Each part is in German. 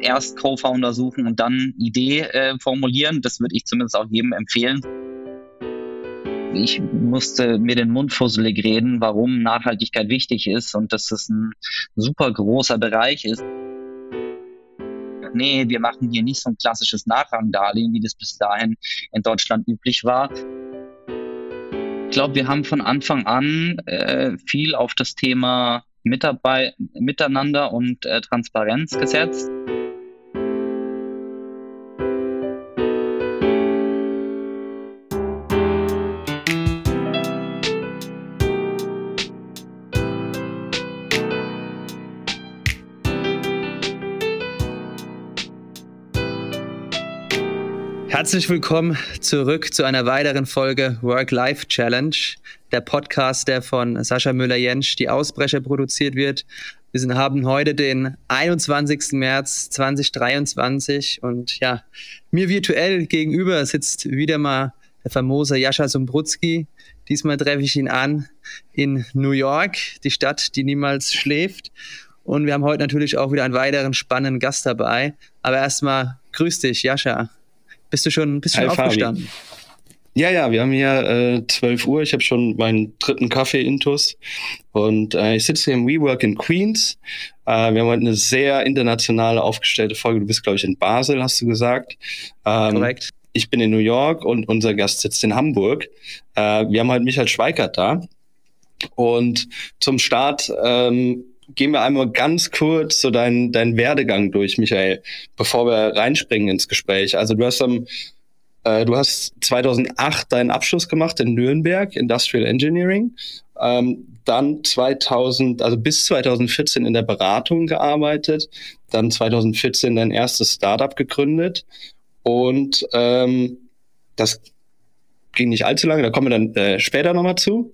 erst Co-Founder suchen und dann Idee äh, formulieren. Das würde ich zumindest auch jedem empfehlen. Ich musste mir den Mund fusselig reden, warum Nachhaltigkeit wichtig ist und dass es ein super großer Bereich ist. Nee, wir machen hier nicht so ein klassisches Nachrangdarlehen, wie das bis dahin in Deutschland üblich war. Ich glaube, wir haben von Anfang an äh, viel auf das Thema Mitarbeit Miteinander und äh, Transparenz gesetzt. Herzlich willkommen zurück zu einer weiteren Folge Work-Life Challenge, der Podcast, der von Sascha Müller-Jensch, die Ausbrecher, produziert wird. Wir sind, haben heute den 21. März 2023 und ja, mir virtuell gegenüber sitzt wieder mal der famose Jascha Sumbrutski. Diesmal treffe ich ihn an in New York, die Stadt, die niemals schläft. Und wir haben heute natürlich auch wieder einen weiteren spannenden Gast dabei. Aber erstmal grüß dich, Jascha. Bist du schon, bist schon aufgestanden? Fabi. Ja, ja, wir haben hier äh, 12 Uhr. Ich habe schon meinen dritten Kaffee intus und äh, ich sitze hier im WeWork in Queens. Äh, wir haben heute eine sehr international aufgestellte Folge. Du bist, glaube ich, in Basel, hast du gesagt. Ähm, Korrekt. Ich bin in New York und unser Gast sitzt in Hamburg. Äh, wir haben heute Michael Schweikert da. Und zum Start ähm, gehen wir einmal ganz kurz so deinen dein Werdegang durch, Michael, bevor wir reinspringen ins Gespräch. Also du hast am äh, du hast 2008 deinen Abschluss gemacht in Nürnberg, Industrial Engineering. Ähm, dann 2000, also bis 2014 in der Beratung gearbeitet, dann 2014 dein erstes Startup gegründet und ähm, das ging nicht allzu lange, da kommen wir dann äh, später nochmal zu.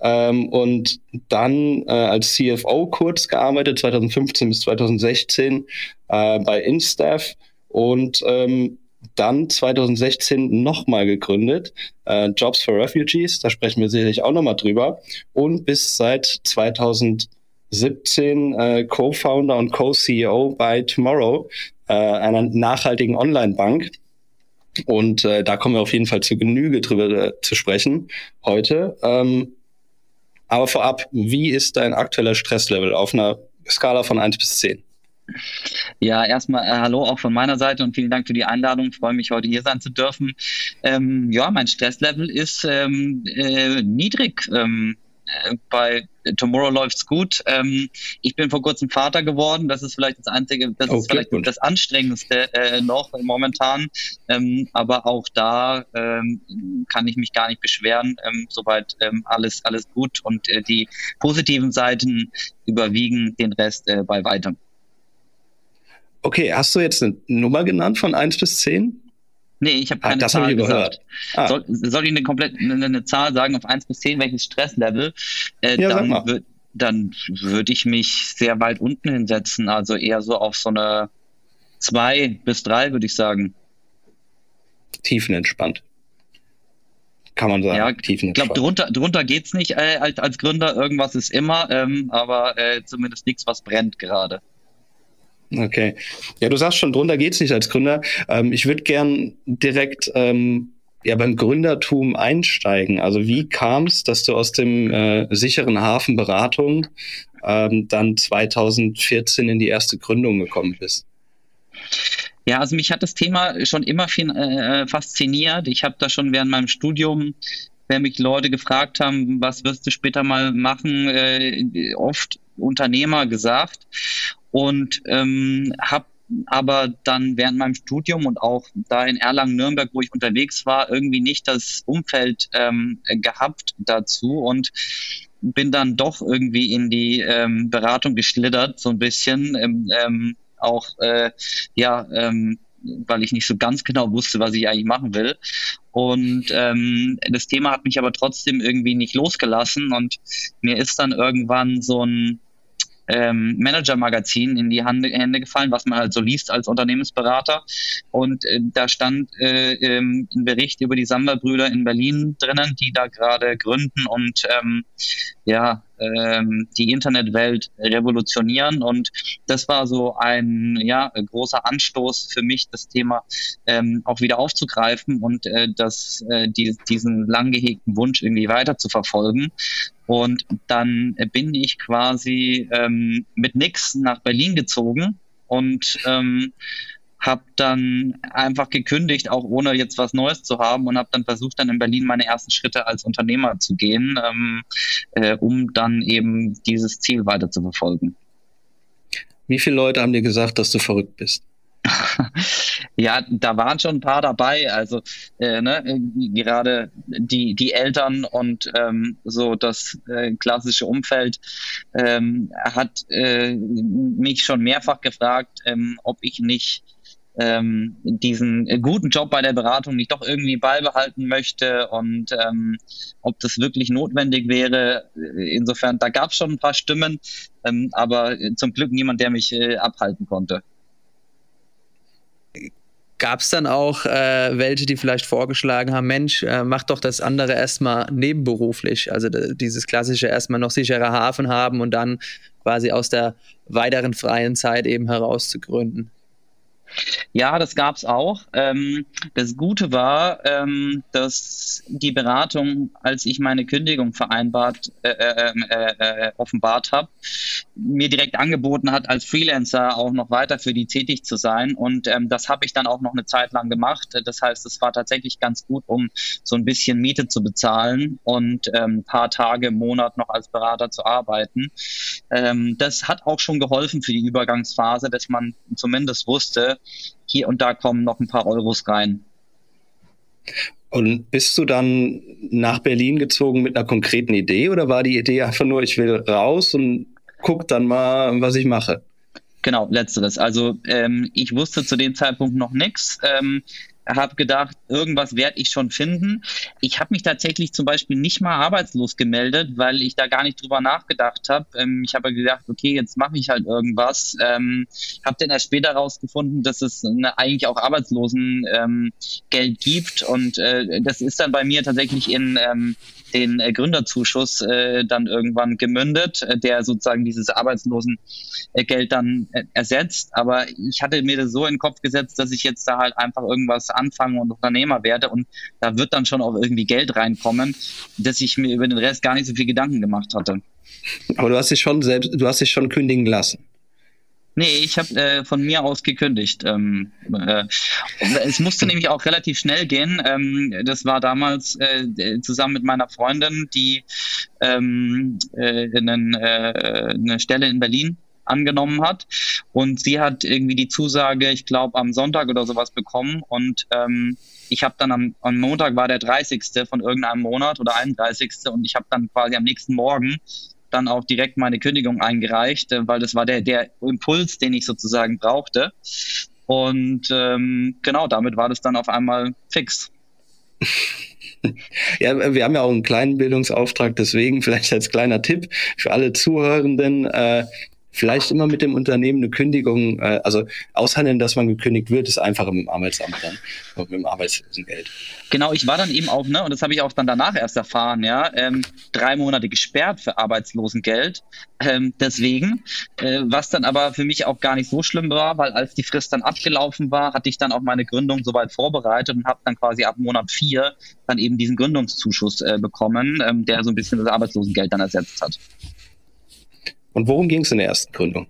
Ähm, und dann äh, als CFO kurz gearbeitet, 2015 bis 2016 äh, bei Instaff und ähm, dann 2016 nochmal gegründet, äh, Jobs for Refugees, da sprechen wir sicherlich auch nochmal drüber. Und bis seit 2017 äh, Co-Founder und Co-CEO bei Tomorrow, äh, einer nachhaltigen Online-Bank. Und äh, da kommen wir auf jeden Fall zu Genüge drüber äh, zu sprechen heute. Ähm, aber vorab, wie ist dein aktueller Stresslevel auf einer Skala von 1 bis 10? Ja, erstmal äh, hallo auch von meiner Seite und vielen Dank für die Einladung. Ich freue mich, heute hier sein zu dürfen. Ähm, ja, mein Stresslevel ist ähm, äh, niedrig. Ähm, äh, bei Tomorrow läuft's gut. Ähm, ich bin vor kurzem Vater geworden. Das ist vielleicht das einzige, das oh, ist vielleicht das anstrengendste äh, noch momentan. Ähm, aber auch da ähm, kann ich mich gar nicht beschweren. Ähm, soweit ähm, alles alles gut und äh, die positiven Seiten überwiegen den Rest äh, bei weitem. Okay, hast du jetzt eine Nummer genannt von 1 bis 10? Nee, ich habe keine ah, das Zahl ich gesagt. Ah. Soll, soll, ich eine komplett eine, eine, Zahl sagen auf 1 bis 10, welches Stresslevel? Äh, ja, dann würde ich mich sehr weit unten hinsetzen, also eher so auf so eine 2 bis 3, würde ich sagen. Tiefenentspannt. Kann man sagen. Ja, ich glaube, drunter, drunter geht es nicht äh, als, als Gründer. Irgendwas ist immer, ähm, aber äh, zumindest nichts, was brennt gerade. Okay. Ja, du sagst schon, drunter geht's nicht als Gründer. Ähm, ich würde gern direkt ähm, ja beim Gründertum einsteigen. Also wie kam es, dass du aus dem äh, sicheren Hafen Beratung ähm, dann 2014 in die erste Gründung gekommen bist? Ja, also mich hat das Thema schon immer viel, äh, fasziniert. Ich habe da schon während meinem Studium wenn mich Leute gefragt haben, was wirst du später mal machen, äh, oft Unternehmer gesagt und ähm, habe aber dann während meinem Studium und auch da in Erlangen-Nürnberg, wo ich unterwegs war, irgendwie nicht das Umfeld ähm, gehabt dazu und bin dann doch irgendwie in die ähm, Beratung geschlittert, so ein bisschen. Ähm, ähm, auch äh, ja, ähm, weil ich nicht so ganz genau wusste, was ich eigentlich machen will. Und ähm, das Thema hat mich aber trotzdem irgendwie nicht losgelassen und mir ist dann irgendwann so ein ähm, Manager-Magazin in die Hände, Hände gefallen, was man halt so liest als Unternehmensberater. Und äh, da stand äh, ähm, ein Bericht über die Sammlerbrüder in Berlin drinnen, die da gerade gründen und ähm, ja, ähm, die Internetwelt revolutionieren. Und das war so ein ja, großer Anstoß für mich, das Thema ähm, auch wieder aufzugreifen und äh, das, äh, die, diesen lang gehegten Wunsch irgendwie weiter zu verfolgen. Und dann bin ich quasi ähm, mit nix nach Berlin gezogen und ähm, habe dann einfach gekündigt, auch ohne jetzt was Neues zu haben und habe dann versucht, dann in Berlin meine ersten Schritte als Unternehmer zu gehen, ähm, äh, um dann eben dieses Ziel weiter zu verfolgen. Wie viele Leute haben dir gesagt, dass du verrückt bist? ja, da waren schon ein paar dabei. Also äh, ne, gerade die, die Eltern und ähm, so das äh, klassische Umfeld ähm, hat äh, mich schon mehrfach gefragt, ähm, ob ich nicht ähm, diesen guten Job bei der Beratung nicht doch irgendwie beibehalten möchte und ähm, ob das wirklich notwendig wäre. Insofern, da gab es schon ein paar Stimmen, ähm, aber zum Glück niemand, der mich äh, abhalten konnte. Gab es dann auch äh, welche, die vielleicht vorgeschlagen haben, Mensch, äh, mach doch das andere erstmal nebenberuflich, also dieses klassische erstmal noch sichere Hafen haben und dann quasi aus der weiteren freien Zeit eben heraus zu gründen? Ja, das gab es auch. Ähm, das Gute war, ähm, dass die Beratung, als ich meine Kündigung vereinbart, äh, äh, äh, äh offenbart habe, mir direkt angeboten hat, als Freelancer auch noch weiter für die tätig zu sein. Und ähm, das habe ich dann auch noch eine Zeit lang gemacht. Das heißt, es war tatsächlich ganz gut, um so ein bisschen Miete zu bezahlen und ähm, ein paar Tage im Monat noch als Berater zu arbeiten. Ähm, das hat auch schon geholfen für die Übergangsphase, dass man zumindest wusste, hier und da kommen noch ein paar Euros rein. Und bist du dann nach Berlin gezogen mit einer konkreten Idee oder war die Idee einfach nur, ich will raus und guck dann mal, was ich mache? Genau, letzteres. Also ähm, ich wusste zu dem Zeitpunkt noch nichts. Ähm, habe gedacht, irgendwas werde ich schon finden. Ich habe mich tatsächlich zum Beispiel nicht mal arbeitslos gemeldet, weil ich da gar nicht drüber nachgedacht habe. Ähm, ich habe gedacht, okay, jetzt mache ich halt irgendwas. Ähm, habe dann erst später herausgefunden, dass es eine, eigentlich auch Arbeitslosengeld ähm, gibt und äh, das ist dann bei mir tatsächlich in ähm, den äh, Gründerzuschuss äh, dann irgendwann gemündet, äh, der sozusagen dieses Arbeitslosengeld dann ersetzt. Aber ich hatte mir das so in den Kopf gesetzt, dass ich jetzt da halt einfach irgendwas anfange und Unternehmer werde und da wird dann schon auch irgendwie Geld reinkommen, dass ich mir über den Rest gar nicht so viel Gedanken gemacht hatte. Aber du hast dich schon selbst, du hast dich schon kündigen lassen. Nee, ich habe äh, von mir aus gekündigt. Ähm, äh, es musste nämlich auch relativ schnell gehen. Ähm, das war damals äh, zusammen mit meiner Freundin, die ähm, äh, einen, äh, eine Stelle in Berlin angenommen hat. Und sie hat irgendwie die Zusage, ich glaube, am Sonntag oder sowas bekommen. Und ähm, ich habe dann am, am Montag war der 30. von irgendeinem Monat oder 31. Und ich habe dann quasi am nächsten Morgen dann auch direkt meine Kündigung eingereicht, äh, weil das war der, der Impuls, den ich sozusagen brauchte. Und ähm, genau, damit war das dann auf einmal fix. Ja, wir haben ja auch einen kleinen Bildungsauftrag, deswegen vielleicht als kleiner Tipp für alle Zuhörenden, äh, vielleicht immer mit dem Unternehmen eine Kündigung, äh, also aushandeln, dass man gekündigt wird, ist einfacher mit dem Arbeitsamt dann, mit dem Arbeitslosengeld. Genau, ich war dann eben auch, ne, und das habe ich auch dann danach erst erfahren, ja, ähm, drei Monate gesperrt für Arbeitslosengeld. Ähm, deswegen, äh, was dann aber für mich auch gar nicht so schlimm war, weil als die Frist dann abgelaufen war, hatte ich dann auch meine Gründung soweit vorbereitet und habe dann quasi ab Monat vier dann eben diesen Gründungszuschuss äh, bekommen, ähm, der so ein bisschen das Arbeitslosengeld dann ersetzt hat. Und worum ging es in der ersten Gründung?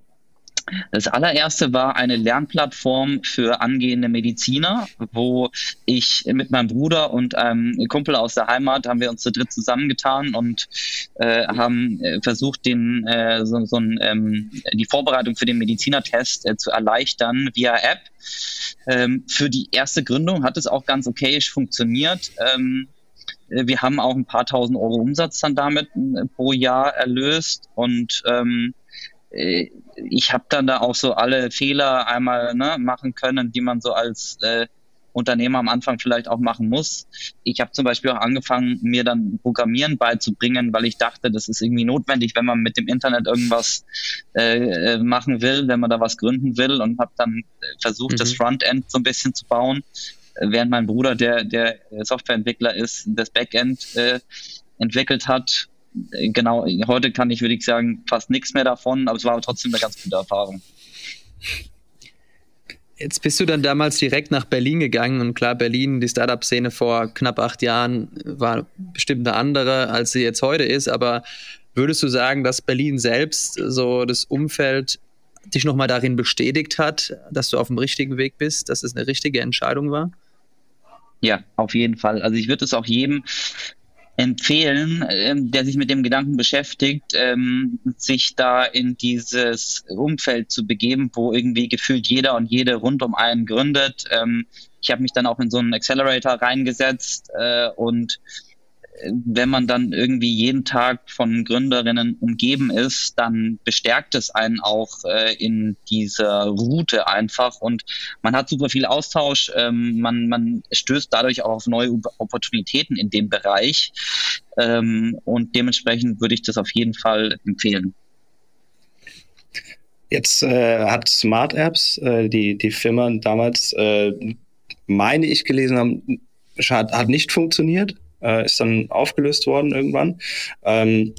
Das allererste war eine Lernplattform für angehende Mediziner, wo ich mit meinem Bruder und einem Kumpel aus der Heimat haben wir uns zu dritt zusammengetan und äh, haben äh, versucht, den, äh, so, so ein, ähm, die Vorbereitung für den Medizinertest äh, zu erleichtern via App. Ähm, für die erste Gründung hat es auch ganz okayisch funktioniert. Ähm, äh, wir haben auch ein paar tausend Euro Umsatz dann damit äh, pro Jahr erlöst und ähm, äh, ich habe dann da auch so alle Fehler einmal ne, machen können, die man so als äh, Unternehmer am Anfang vielleicht auch machen muss. Ich habe zum Beispiel auch angefangen, mir dann Programmieren beizubringen, weil ich dachte, das ist irgendwie notwendig, wenn man mit dem Internet irgendwas äh, machen will, wenn man da was gründen will und habe dann versucht, mhm. das Frontend so ein bisschen zu bauen während mein Bruder, der, der Softwareentwickler ist, das Backend äh, entwickelt hat. genau, heute kann ich, würde ich sagen, fast nichts mehr davon, aber es war trotzdem eine ganz gute Erfahrung. Jetzt bist du dann damals direkt nach Berlin gegangen und klar, Berlin, die Startup-Szene vor knapp acht Jahren war bestimmt eine andere, als sie jetzt heute ist, aber würdest du sagen, dass Berlin selbst so das Umfeld dich nochmal darin bestätigt hat, dass du auf dem richtigen Weg bist, dass es eine richtige Entscheidung war? Ja, auf jeden Fall. Also ich würde es auch jedem empfehlen, ähm, der sich mit dem Gedanken beschäftigt, ähm, sich da in dieses Umfeld zu begeben, wo irgendwie gefühlt jeder und jede rund um einen gründet. Ähm, ich habe mich dann auch in so einen Accelerator reingesetzt äh, und wenn man dann irgendwie jeden Tag von Gründerinnen umgeben ist, dann bestärkt es einen auch äh, in dieser Route einfach. Und man hat super viel Austausch, ähm, man, man stößt dadurch auch auf neue Opportunitäten in dem Bereich. Ähm, und dementsprechend würde ich das auf jeden Fall empfehlen. Jetzt äh, hat Smart Apps, äh, die, die Firma damals, äh, meine ich gelesen haben, hat, hat nicht funktioniert äh, ist dann aufgelöst worden irgendwann. Ähm,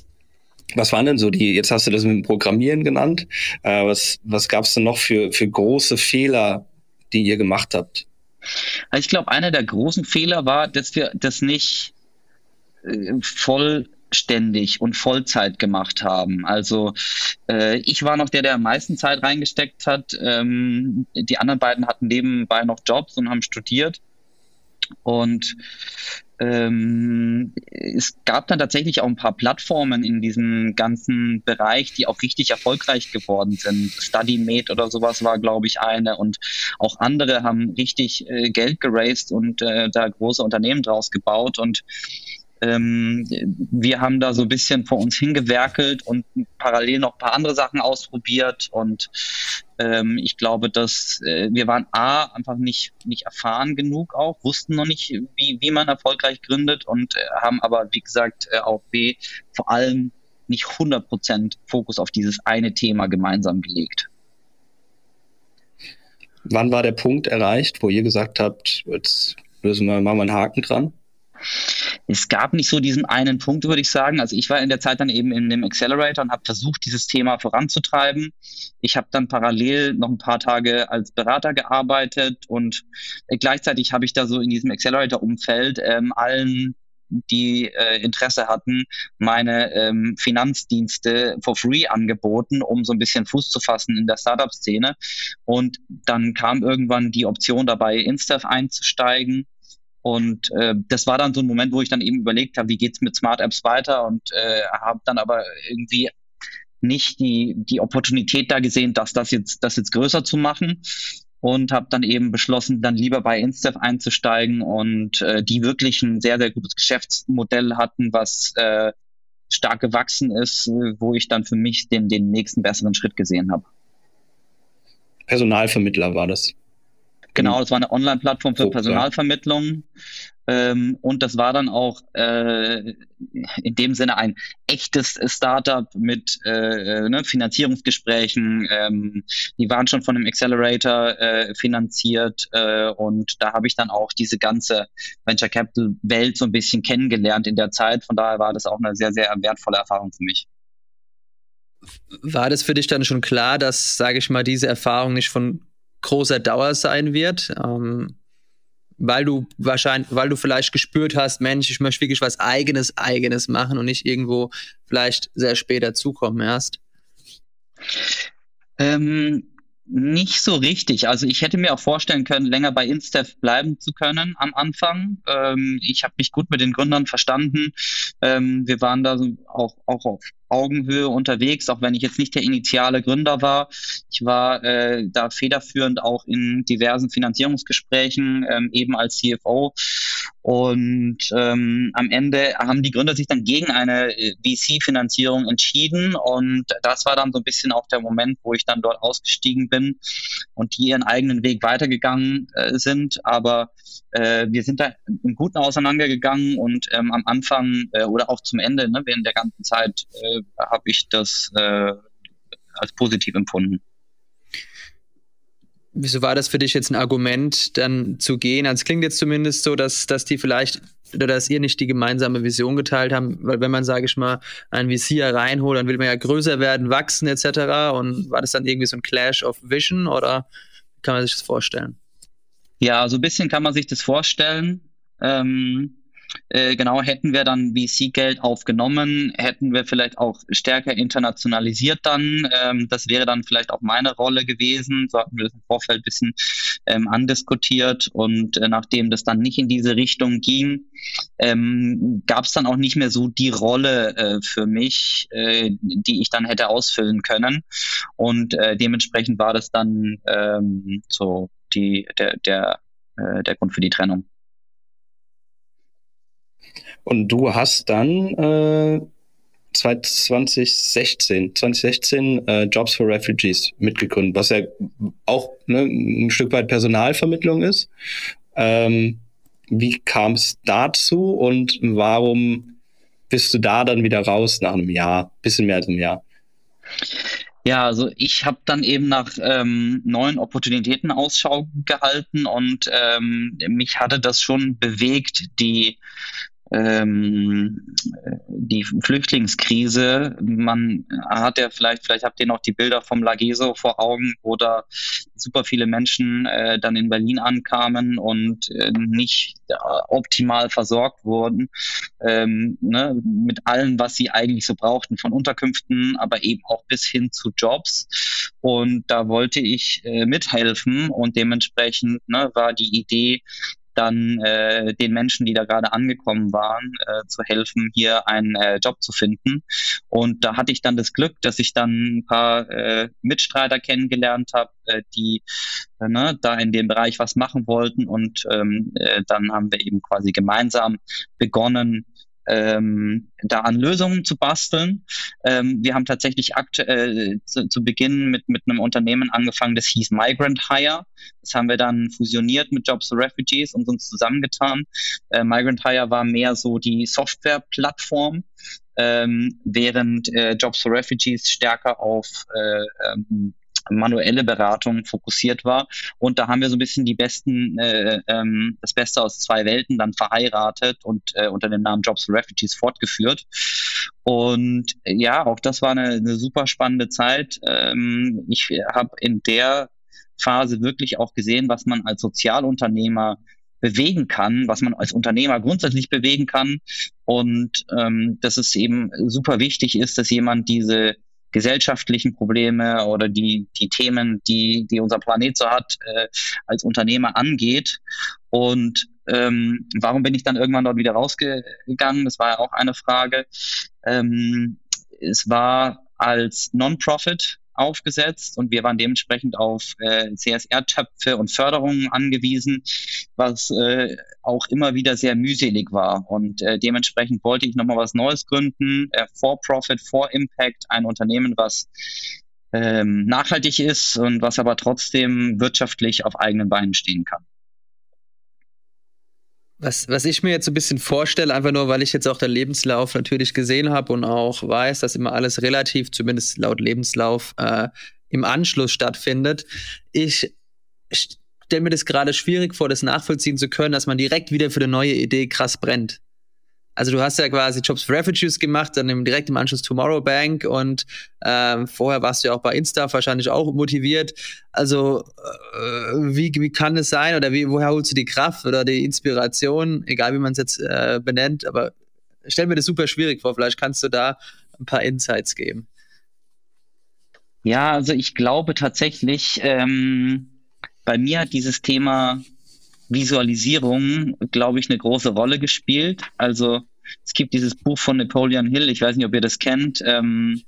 was waren denn so die, jetzt hast du das mit dem Programmieren genannt, äh, was, was gab es denn noch für, für große Fehler, die ihr gemacht habt? Also ich glaube, einer der großen Fehler war, dass wir das nicht äh, vollständig und Vollzeit gemacht haben. Also äh, ich war noch der, der am meisten Zeit reingesteckt hat. Ähm, die anderen beiden hatten nebenbei noch Jobs und haben studiert. Und ähm, es gab dann tatsächlich auch ein paar Plattformen in diesem ganzen Bereich, die auch richtig erfolgreich geworden sind. StudyMate oder sowas war, glaube ich, eine und auch andere haben richtig äh, Geld geraced und äh, da große Unternehmen draus gebaut und ähm, wir haben da so ein bisschen vor uns hingewerkelt und parallel noch ein paar andere Sachen ausprobiert. Und ähm, ich glaube, dass äh, wir waren A, einfach nicht, nicht erfahren genug auch, wussten noch nicht, wie, wie man erfolgreich gründet und äh, haben aber, wie gesagt, äh, auch B, vor allem nicht 100% Fokus auf dieses eine Thema gemeinsam gelegt. Wann war der Punkt erreicht, wo ihr gesagt habt, jetzt lösen wir mal einen Haken dran? Es gab nicht so diesen einen Punkt, würde ich sagen. Also ich war in der Zeit dann eben in dem Accelerator und habe versucht, dieses Thema voranzutreiben. Ich habe dann parallel noch ein paar Tage als Berater gearbeitet und äh, gleichzeitig habe ich da so in diesem Accelerator-Umfeld ähm, allen die äh, Interesse hatten, meine ähm, Finanzdienste for free angeboten, um so ein bisschen Fuß zu fassen in der Startup-Szene. Und dann kam irgendwann die Option dabei, Instaff einzusteigen. Und äh, das war dann so ein Moment, wo ich dann eben überlegt habe, wie geht's mit Smart Apps weiter und äh, habe dann aber irgendwie nicht die, die Opportunität da gesehen, dass das jetzt, das jetzt größer zu machen und habe dann eben beschlossen, dann lieber bei Instef einzusteigen und äh, die wirklich ein sehr, sehr gutes Geschäftsmodell hatten, was äh, stark gewachsen ist, wo ich dann für mich den, den nächsten besseren Schritt gesehen habe. Personalvermittler war das. Genau, das war eine Online-Plattform für so, Personalvermittlung. Ähm, und das war dann auch äh, in dem Sinne ein echtes Startup mit äh, äh, ne, Finanzierungsgesprächen. Ähm, die waren schon von einem Accelerator äh, finanziert äh, und da habe ich dann auch diese ganze Venture Capital Welt so ein bisschen kennengelernt in der Zeit. Von daher war das auch eine sehr, sehr wertvolle Erfahrung für mich. War das für dich dann schon klar, dass, sage ich mal, diese Erfahrung nicht von großer Dauer sein wird. Ähm, weil du wahrscheinlich, weil du vielleicht gespürt hast, Mensch, ich möchte wirklich was eigenes, eigenes machen und nicht irgendwo vielleicht sehr spät dazukommen erst? Ähm, nicht so richtig. Also ich hätte mir auch vorstellen können, länger bei Instef bleiben zu können am Anfang. Ähm, ich habe mich gut mit den Gründern verstanden. Ähm, wir waren da auch, auch auf Augenhöhe unterwegs, auch wenn ich jetzt nicht der initiale Gründer war. Ich war äh, da federführend auch in diversen Finanzierungsgesprächen, ähm, eben als CFO. Und ähm, am Ende haben die Gründer sich dann gegen eine äh, VC-Finanzierung entschieden. Und das war dann so ein bisschen auch der Moment, wo ich dann dort ausgestiegen bin und die ihren eigenen Weg weitergegangen äh, sind. Aber äh, wir sind da im Guten auseinandergegangen und ähm, am Anfang äh, oder auch zum Ende, ne, während der ganzen Zeit, äh, habe ich das äh, als positiv empfunden. Wieso war das für dich jetzt ein Argument, dann zu gehen? Also es klingt jetzt zumindest so, dass, dass die vielleicht oder dass ihr nicht die gemeinsame Vision geteilt haben, weil wenn man, sage ich mal, einen VC reinholt, dann will man ja größer werden, wachsen etc. Und war das dann irgendwie so ein Clash of Vision oder kann man sich das vorstellen? Ja, so ein bisschen kann man sich das vorstellen. Ähm, äh, genau, hätten wir dann VC-Geld aufgenommen, hätten wir vielleicht auch stärker internationalisiert dann. Ähm, das wäre dann vielleicht auch meine Rolle gewesen. So hatten wir das im Vorfeld ein bisschen ähm, andiskutiert. Und äh, nachdem das dann nicht in diese Richtung ging, ähm, gab es dann auch nicht mehr so die Rolle äh, für mich, äh, die ich dann hätte ausfüllen können. Und äh, dementsprechend war das dann ähm, so die, der, der, äh, der Grund für die Trennung. Und du hast dann äh, 2016, 2016 äh, Jobs for Refugees mitgegründet, was ja auch ne, ein Stück weit Personalvermittlung ist. Ähm, wie kam es dazu und warum bist du da dann wieder raus nach einem Jahr, bisschen mehr als einem Jahr? Ja, also ich habe dann eben nach ähm, neuen Opportunitäten Ausschau gehalten und ähm, mich hatte das schon bewegt, die ähm, die Flüchtlingskrise. Man hat ja vielleicht, vielleicht habt ihr noch die Bilder vom Lageso vor Augen, wo da super viele Menschen äh, dann in Berlin ankamen und äh, nicht äh, optimal versorgt wurden, ähm, ne, mit allem, was sie eigentlich so brauchten, von Unterkünften, aber eben auch bis hin zu Jobs. Und da wollte ich äh, mithelfen und dementsprechend ne, war die Idee, dann äh, den Menschen, die da gerade angekommen waren, äh, zu helfen, hier einen äh, Job zu finden. Und da hatte ich dann das Glück, dass ich dann ein paar äh, Mitstreiter kennengelernt habe, äh, die äh, ne, da in dem Bereich was machen wollten. Und ähm, äh, dann haben wir eben quasi gemeinsam begonnen, ähm, da an Lösungen zu basteln. Ähm, wir haben tatsächlich aktuell zu, zu, Beginn mit, mit einem Unternehmen angefangen, das hieß Migrant Hire. Das haben wir dann fusioniert mit Jobs for Refugees und uns zusammengetan. Äh, Migrant Hire war mehr so die Softwareplattform, ähm, während äh, Jobs for Refugees stärker auf äh, ähm, manuelle Beratung fokussiert war. Und da haben wir so ein bisschen die besten, äh, ähm, das Beste aus zwei Welten dann verheiratet und äh, unter dem Namen Jobs for Refugees fortgeführt. Und äh, ja, auch das war eine, eine super spannende Zeit. Ähm, ich habe in der Phase wirklich auch gesehen, was man als Sozialunternehmer bewegen kann, was man als Unternehmer grundsätzlich bewegen kann und ähm, dass es eben super wichtig ist, dass jemand diese gesellschaftlichen Probleme oder die, die Themen, die, die unser Planet so hat, äh, als Unternehmer angeht. Und ähm, warum bin ich dann irgendwann dort wieder rausgegangen? Das war ja auch eine Frage. Ähm, es war als Non-Profit aufgesetzt und wir waren dementsprechend auf äh, CSR-Töpfe und Förderungen angewiesen, was äh, auch immer wieder sehr mühselig war. Und äh, dementsprechend wollte ich nochmal was Neues gründen, äh, for Profit, for Impact, ein Unternehmen, was ähm, nachhaltig ist und was aber trotzdem wirtschaftlich auf eigenen Beinen stehen kann. Was, was ich mir jetzt so ein bisschen vorstelle, einfach nur, weil ich jetzt auch den Lebenslauf natürlich gesehen habe und auch weiß, dass immer alles relativ, zumindest laut Lebenslauf, äh, im Anschluss stattfindet. Ich stelle mir das gerade schwierig vor, das nachvollziehen zu können, dass man direkt wieder für eine neue Idee krass brennt. Also du hast ja quasi Jobs for Refugees gemacht, dann direkt im Anschluss Tomorrow Bank und ähm, vorher warst du ja auch bei Insta wahrscheinlich auch motiviert. Also äh, wie, wie kann es sein oder wie, woher holst du die Kraft oder die Inspiration, egal wie man es jetzt äh, benennt, aber stell mir das super schwierig vor. Vielleicht kannst du da ein paar Insights geben. Ja, also ich glaube tatsächlich, ähm, bei mir hat dieses Thema Visualisierung, glaube ich, eine große Rolle gespielt. Also es gibt dieses Buch von Napoleon Hill, ich weiß nicht, ob ihr das kennt, ähm,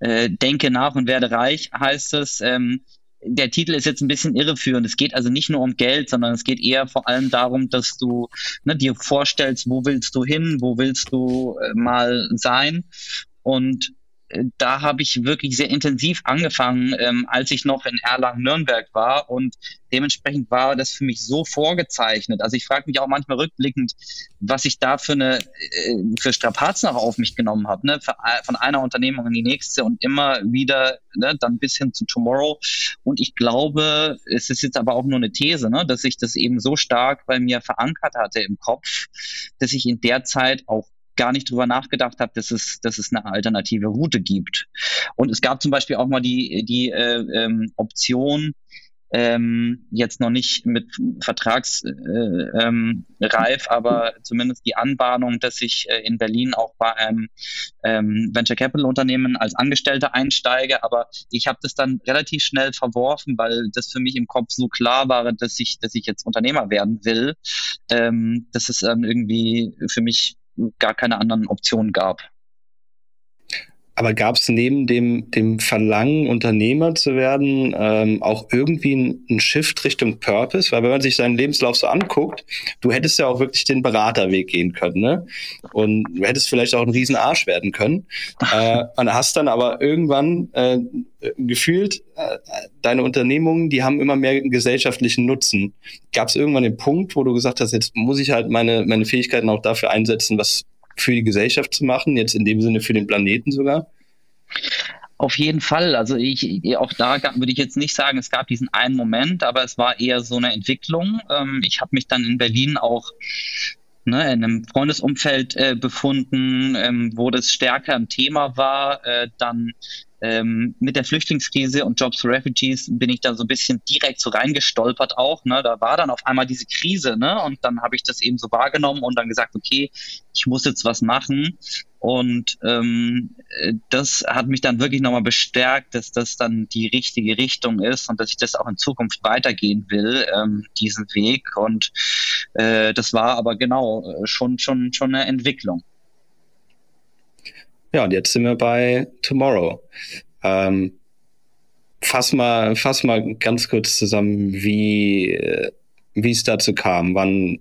äh, Denke nach und werde reich heißt es. Ähm, der Titel ist jetzt ein bisschen irreführend. Es geht also nicht nur um Geld, sondern es geht eher vor allem darum, dass du ne, dir vorstellst, wo willst du hin, wo willst du äh, mal sein. Und da habe ich wirklich sehr intensiv angefangen, ähm, als ich noch in Erlangen-Nürnberg war und dementsprechend war das für mich so vorgezeichnet. Also ich frage mich auch manchmal rückblickend, was ich da für eine äh, für Strapazen auch auf mich genommen habe, ne? von einer Unternehmung in die nächste und immer wieder ne? dann bis hin zu Tomorrow. Und ich glaube, es ist jetzt aber auch nur eine These, ne? dass ich das eben so stark bei mir verankert hatte im Kopf, dass ich in der Zeit auch gar nicht drüber nachgedacht habe, dass es, dass es eine alternative Route gibt. Und es gab zum Beispiel auch mal die, die äh, ähm, Option, ähm, jetzt noch nicht mit vertragsreif, äh, ähm, aber zumindest die Anbahnung, dass ich äh, in Berlin auch bei einem ähm, Venture Capital Unternehmen als Angestellter einsteige. Aber ich habe das dann relativ schnell verworfen, weil das für mich im Kopf so klar war, dass ich, dass ich jetzt Unternehmer werden will, ähm, dass es dann irgendwie für mich gar keine anderen Optionen gab. Aber gab es neben dem, dem Verlangen, Unternehmer zu werden, ähm, auch irgendwie einen Shift Richtung Purpose? Weil wenn man sich seinen Lebenslauf so anguckt, du hättest ja auch wirklich den Beraterweg gehen können, ne? Und du hättest vielleicht auch ein Riesenarsch werden können. äh, und hast dann aber irgendwann äh, gefühlt, äh, deine Unternehmungen, die haben immer mehr gesellschaftlichen Nutzen. Gab es irgendwann den Punkt, wo du gesagt hast, jetzt muss ich halt meine, meine Fähigkeiten auch dafür einsetzen, was für die Gesellschaft zu machen, jetzt in dem Sinne für den Planeten sogar? Auf jeden Fall. Also ich, auch da würde ich jetzt nicht sagen, es gab diesen einen Moment, aber es war eher so eine Entwicklung. Ähm, ich habe mich dann in Berlin auch ne, in einem Freundesumfeld äh, befunden, ähm, wo das stärker ein Thema war. Äh, dann ähm, mit der Flüchtlingskrise und Jobs for Refugees bin ich da so ein bisschen direkt so reingestolpert auch. Ne? Da war dann auf einmal diese Krise, ne? Und dann habe ich das eben so wahrgenommen und dann gesagt, okay, ich muss jetzt was machen. Und ähm, das hat mich dann wirklich nochmal bestärkt, dass das dann die richtige Richtung ist und dass ich das auch in Zukunft weitergehen will, ähm, diesen Weg. Und äh, das war aber genau äh, schon, schon, schon eine Entwicklung. Ja, und jetzt sind wir bei Tomorrow. Ähm, fass mal, fass mal ganz kurz zusammen, wie, wie es dazu kam. Wann,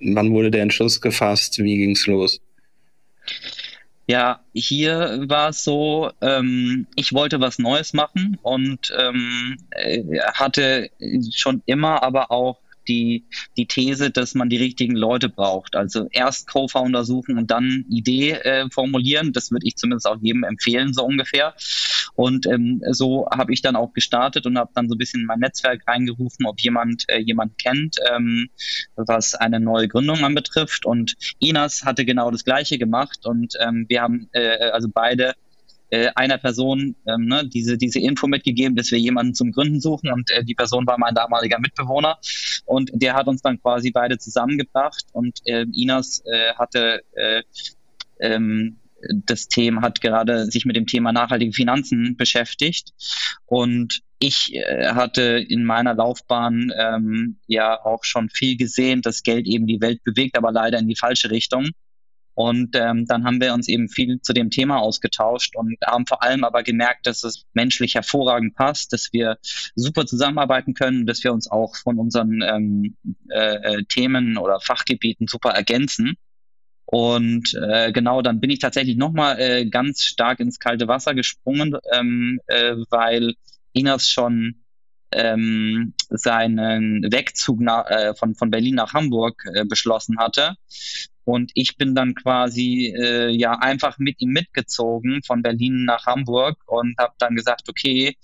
wann wurde der Entschluss gefasst? Wie ging es los? Ja, hier war es so, ähm, ich wollte was Neues machen und ähm, äh, hatte schon immer aber auch die, die These, dass man die richtigen Leute braucht. Also erst Co-Founder suchen und dann Idee äh, formulieren. Das würde ich zumindest auch jedem empfehlen, so ungefähr. Und ähm, so habe ich dann auch gestartet und habe dann so ein bisschen in mein Netzwerk reingerufen, ob jemand äh, jemand kennt, ähm, was eine neue Gründung anbetrifft. Und Inas hatte genau das Gleiche gemacht und ähm, wir haben äh, also beide äh, einer Person ähm, ne, diese, diese Info mitgegeben, dass wir jemanden zum Gründen suchen. Und äh, die Person war mein damaliger Mitbewohner. Und der hat uns dann quasi beide zusammengebracht. Und äh, Inas äh, hatte äh, ähm, das Thema hat gerade sich mit dem Thema nachhaltige Finanzen beschäftigt. Und ich äh, hatte in meiner Laufbahn ähm, ja auch schon viel gesehen, dass Geld eben die Welt bewegt, aber leider in die falsche Richtung. Und ähm, dann haben wir uns eben viel zu dem Thema ausgetauscht und haben vor allem aber gemerkt, dass es menschlich hervorragend passt, dass wir super zusammenarbeiten können, dass wir uns auch von unseren ähm, äh, äh, Themen oder Fachgebieten super ergänzen. Und äh, genau, dann bin ich tatsächlich nochmal äh, ganz stark ins kalte Wasser gesprungen, ähm, äh, weil Inas schon ähm, seinen Wegzug nach, äh, von, von Berlin nach Hamburg äh, beschlossen hatte. Und ich bin dann quasi äh, ja einfach mit ihm mitgezogen von Berlin nach Hamburg und habe dann gesagt, okay,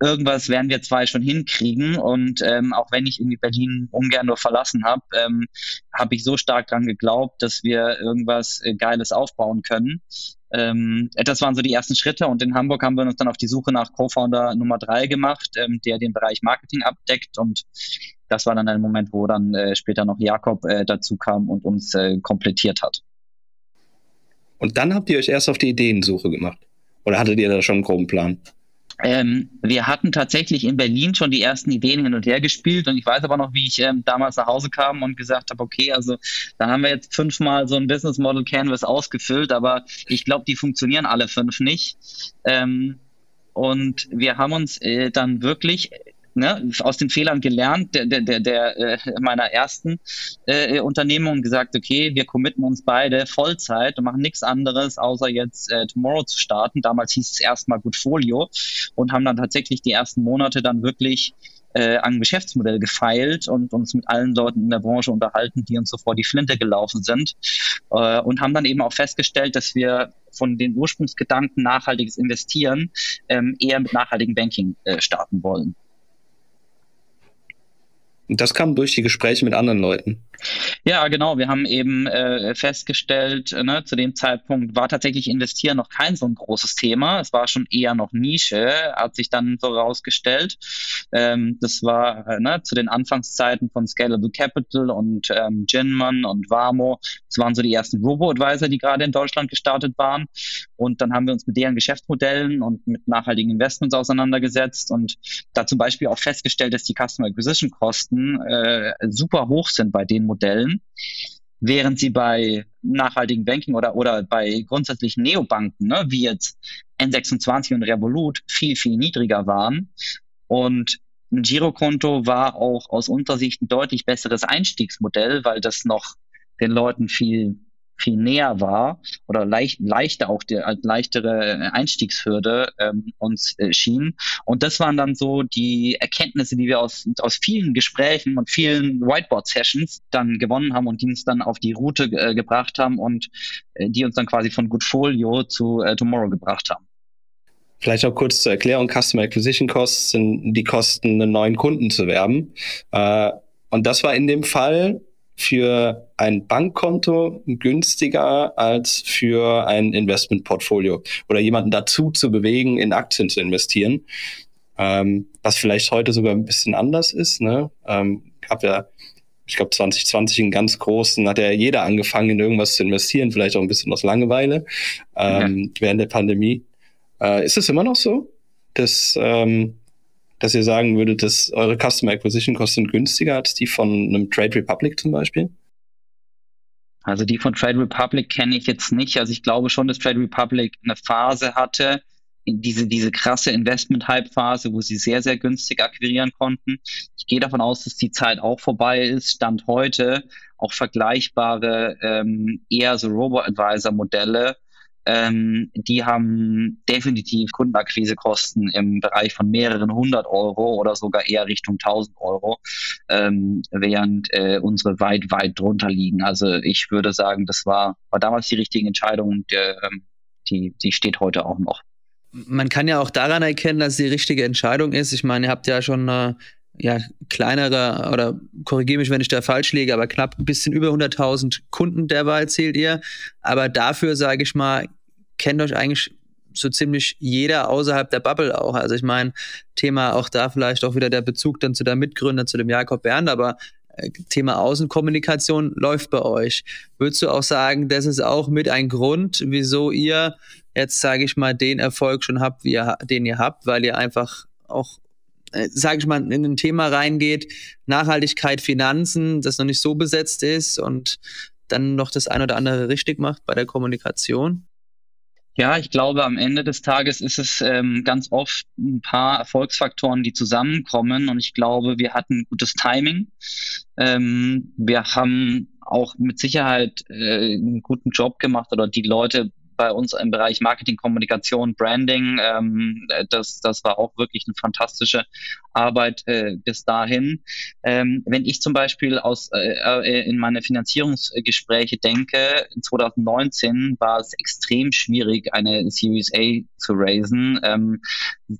irgendwas werden wir zwei schon hinkriegen. Und ähm, auch wenn ich irgendwie Berlin ungern nur verlassen habe, ähm, habe ich so stark dran geglaubt, dass wir irgendwas äh, Geiles aufbauen können. Ähm, das waren so die ersten Schritte und in Hamburg haben wir uns dann auf die Suche nach Co-Founder Nummer drei gemacht, ähm, der den Bereich Marketing abdeckt und das war dann ein Moment, wo dann äh, später noch Jakob äh, dazu kam und uns äh, komplettiert hat. Und dann habt ihr euch erst auf die Ideensuche gemacht? Oder hattet ihr da schon einen groben Plan? Ähm, wir hatten tatsächlich in Berlin schon die ersten Ideen hin und her gespielt und ich weiß aber noch, wie ich ähm, damals nach Hause kam und gesagt habe, okay, also da haben wir jetzt fünfmal so ein Business Model Canvas ausgefüllt, aber ich glaube, die funktionieren alle fünf nicht. Ähm, und wir haben uns äh, dann wirklich ne, aus den Fehlern gelernt der, der, der, der äh, meiner ersten äh, Unternehmung und gesagt, okay, wir committen uns beide Vollzeit und machen nichts anderes, außer jetzt äh, Tomorrow zu starten. Damals hieß es erstmal Goodfolio und haben dann tatsächlich die ersten Monate dann wirklich äh, an Geschäftsmodell gefeilt und uns mit allen Leuten in der Branche unterhalten, die uns so vor die Flinte gelaufen sind äh, und haben dann eben auch festgestellt, dass wir von den Ursprungsgedanken nachhaltiges Investieren ähm, eher mit nachhaltigem Banking äh, starten wollen. Das kam durch die Gespräche mit anderen Leuten. Ja, genau. Wir haben eben äh, festgestellt, äh, ne, zu dem Zeitpunkt war tatsächlich Investieren noch kein so ein großes Thema. Es war schon eher noch Nische, hat sich dann so rausgestellt. Ähm, das war äh, ne, zu den Anfangszeiten von Scalable Capital und ähm, Ginman und Warmo. Das waren so die ersten Robo-Advisor, die gerade in Deutschland gestartet waren. Und dann haben wir uns mit deren Geschäftsmodellen und mit nachhaltigen Investments auseinandergesetzt und da zum Beispiel auch festgestellt, dass die Customer Acquisition Kosten äh, super hoch sind bei den Modellen, während sie bei nachhaltigen Banking oder, oder bei grundsätzlichen Neobanken, ne, wie jetzt N26 und Revolut, viel, viel niedriger waren. Und ein Girokonto war auch aus unserer Sicht ein deutlich besseres Einstiegsmodell, weil das noch den Leuten viel viel war oder leicht, leichter auch die leichtere Einstiegshürde ähm, uns äh, schien. Und das waren dann so die Erkenntnisse, die wir aus, aus vielen Gesprächen und vielen Whiteboard-Sessions dann gewonnen haben und die uns dann auf die Route äh, gebracht haben und äh, die uns dann quasi von Goodfolio zu äh, Tomorrow gebracht haben. Vielleicht auch kurz zur Erklärung, Customer Acquisition Costs sind die Kosten, einen neuen Kunden zu werben. Äh, und das war in dem Fall für ein Bankkonto günstiger als für ein Investmentportfolio oder jemanden dazu zu bewegen, in Aktien zu investieren. Ähm, was vielleicht heute sogar ein bisschen anders ist. Ne? Ähm, gab ja, ich glaube, 2020 einen ganz großen, hat ja jeder angefangen, in irgendwas zu investieren, vielleicht auch ein bisschen aus Langeweile ähm, ja. während der Pandemie. Äh, ist es immer noch so, dass ähm, dass ihr sagen würdet, dass eure Customer Acquisition Kosten günstiger als die von einem Trade Republic zum Beispiel? Also die von Trade Republic kenne ich jetzt nicht. Also ich glaube schon, dass Trade Republic eine Phase hatte, diese, diese krasse Investment-Hype-Phase, wo sie sehr, sehr günstig akquirieren konnten. Ich gehe davon aus, dass die Zeit auch vorbei ist. Stand heute auch vergleichbare, ähm, eher so Robo-Advisor-Modelle ähm, die haben definitiv Kundenakquisekosten im Bereich von mehreren hundert Euro oder sogar eher Richtung 1000 Euro, ähm, während äh, unsere weit, weit drunter liegen. Also ich würde sagen, das war, war damals die richtige Entscheidung und äh, die, die steht heute auch noch. Man kann ja auch daran erkennen, dass die richtige Entscheidung ist. Ich meine, ihr habt ja schon äh, ja, kleinere, oder korrigiere mich, wenn ich da falsch liege, aber knapp ein bisschen über 100.000 Kunden derweil zählt ihr. Aber dafür, sage ich mal, kennt euch eigentlich so ziemlich jeder außerhalb der Bubble auch. Also ich meine, Thema auch da vielleicht auch wieder der Bezug dann zu der Mitgründer, zu dem Jakob Bernd, aber äh, Thema Außenkommunikation läuft bei euch. Würdest du auch sagen, das ist auch mit ein Grund, wieso ihr jetzt, sage ich mal, den Erfolg schon habt, ihr, den ihr habt, weil ihr einfach auch sage ich mal, in ein Thema reingeht, Nachhaltigkeit, Finanzen, das noch nicht so besetzt ist und dann noch das ein oder andere richtig macht bei der Kommunikation? Ja, ich glaube, am Ende des Tages ist es ähm, ganz oft ein paar Erfolgsfaktoren, die zusammenkommen. Und ich glaube, wir hatten gutes Timing. Ähm, wir haben auch mit Sicherheit äh, einen guten Job gemacht oder die Leute bei uns im Bereich Marketing, Kommunikation, Branding. Ähm, das, das war auch wirklich eine fantastische Arbeit äh, bis dahin. Ähm, wenn ich zum Beispiel aus äh, äh in meine Finanzierungsgespräche denke, in 2019 war es extrem schwierig, eine Series A zu raisen. Ähm,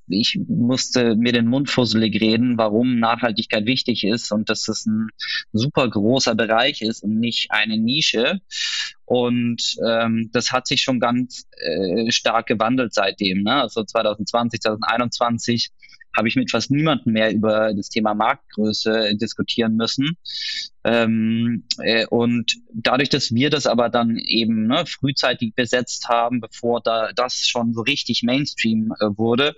ich musste mir den Mund fusselig reden, warum Nachhaltigkeit wichtig ist und dass es ein super großer Bereich ist und nicht eine Nische. Und ähm, das hat sich schon ganz äh, stark gewandelt seitdem. Ne? Also 2020, 2021 habe ich mit fast niemandem mehr über das Thema Marktgröße diskutieren müssen. Ähm, äh, und dadurch, dass wir das aber dann eben ne, frühzeitig besetzt haben, bevor da das schon so richtig Mainstream äh, wurde,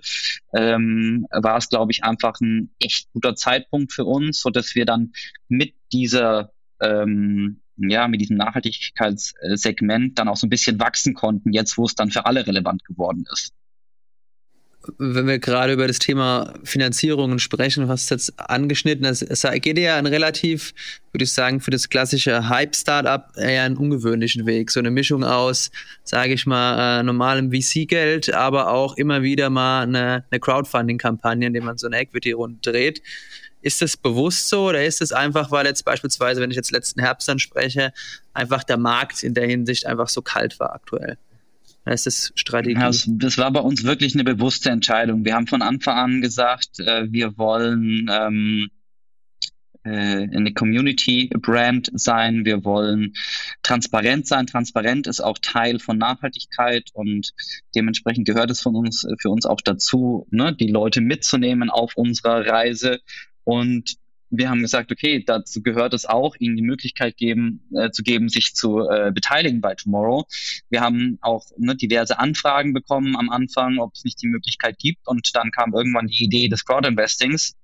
ähm, war es, glaube ich, einfach ein echt guter Zeitpunkt für uns, so dass wir dann mit dieser ähm, ja, mit diesem Nachhaltigkeitssegment dann auch so ein bisschen wachsen konnten, jetzt wo es dann für alle relevant geworden ist. Wenn wir gerade über das Thema Finanzierungen sprechen, was jetzt angeschnitten ist, es geht ja einen relativ, würde ich sagen, für das klassische Hype-Startup eher einen ungewöhnlichen Weg. So eine Mischung aus, sage ich mal, äh, normalem VC-Geld, aber auch immer wieder mal eine, eine Crowdfunding-Kampagne, in der man so eine Equity-Runde dreht. Ist das bewusst so oder ist es einfach, weil jetzt beispielsweise, wenn ich jetzt letzten Herbst dann spreche, einfach der Markt in der Hinsicht einfach so kalt war aktuell? Ist das Strategie? Ja, das war bei uns wirklich eine bewusste Entscheidung. Wir haben von Anfang an gesagt, äh, wir wollen ähm, äh, eine Community-Brand sein. Wir wollen transparent sein. Transparent ist auch Teil von Nachhaltigkeit und dementsprechend gehört es von uns, für uns auch dazu, ne, die Leute mitzunehmen auf unserer Reise und wir haben gesagt, okay, dazu gehört es auch, ihnen die Möglichkeit geben, äh, zu geben, sich zu äh, beteiligen bei Tomorrow. Wir haben auch ne, diverse Anfragen bekommen am Anfang, ob es nicht die Möglichkeit gibt. Und dann kam irgendwann die Idee des Crowd-Investings.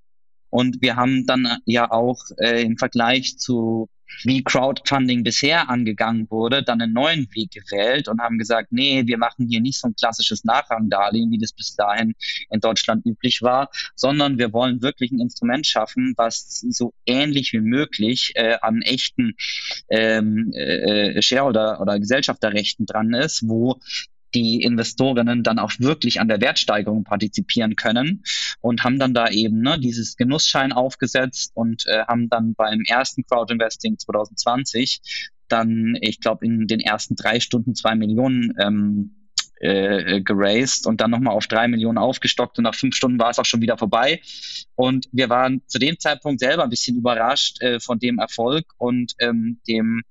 Und wir haben dann äh, ja auch äh, im Vergleich zu wie Crowdfunding bisher angegangen wurde, dann einen neuen Weg gewählt und haben gesagt, nee, wir machen hier nicht so ein klassisches Nachrangdarlehen, wie das bis dahin in Deutschland üblich war, sondern wir wollen wirklich ein Instrument schaffen, was so ähnlich wie möglich äh, an echten ähm, äh, Shareholder oder Gesellschafterrechten dran ist, wo die Investorinnen dann auch wirklich an der Wertsteigerung partizipieren können und haben dann da eben ne, dieses Genussschein aufgesetzt und äh, haben dann beim ersten Crowdinvesting 2020 dann, ich glaube, in den ersten drei Stunden zwei Millionen ähm, äh, geraced und dann nochmal auf drei Millionen aufgestockt und nach fünf Stunden war es auch schon wieder vorbei. Und wir waren zu dem Zeitpunkt selber ein bisschen überrascht äh, von dem Erfolg und ähm, dem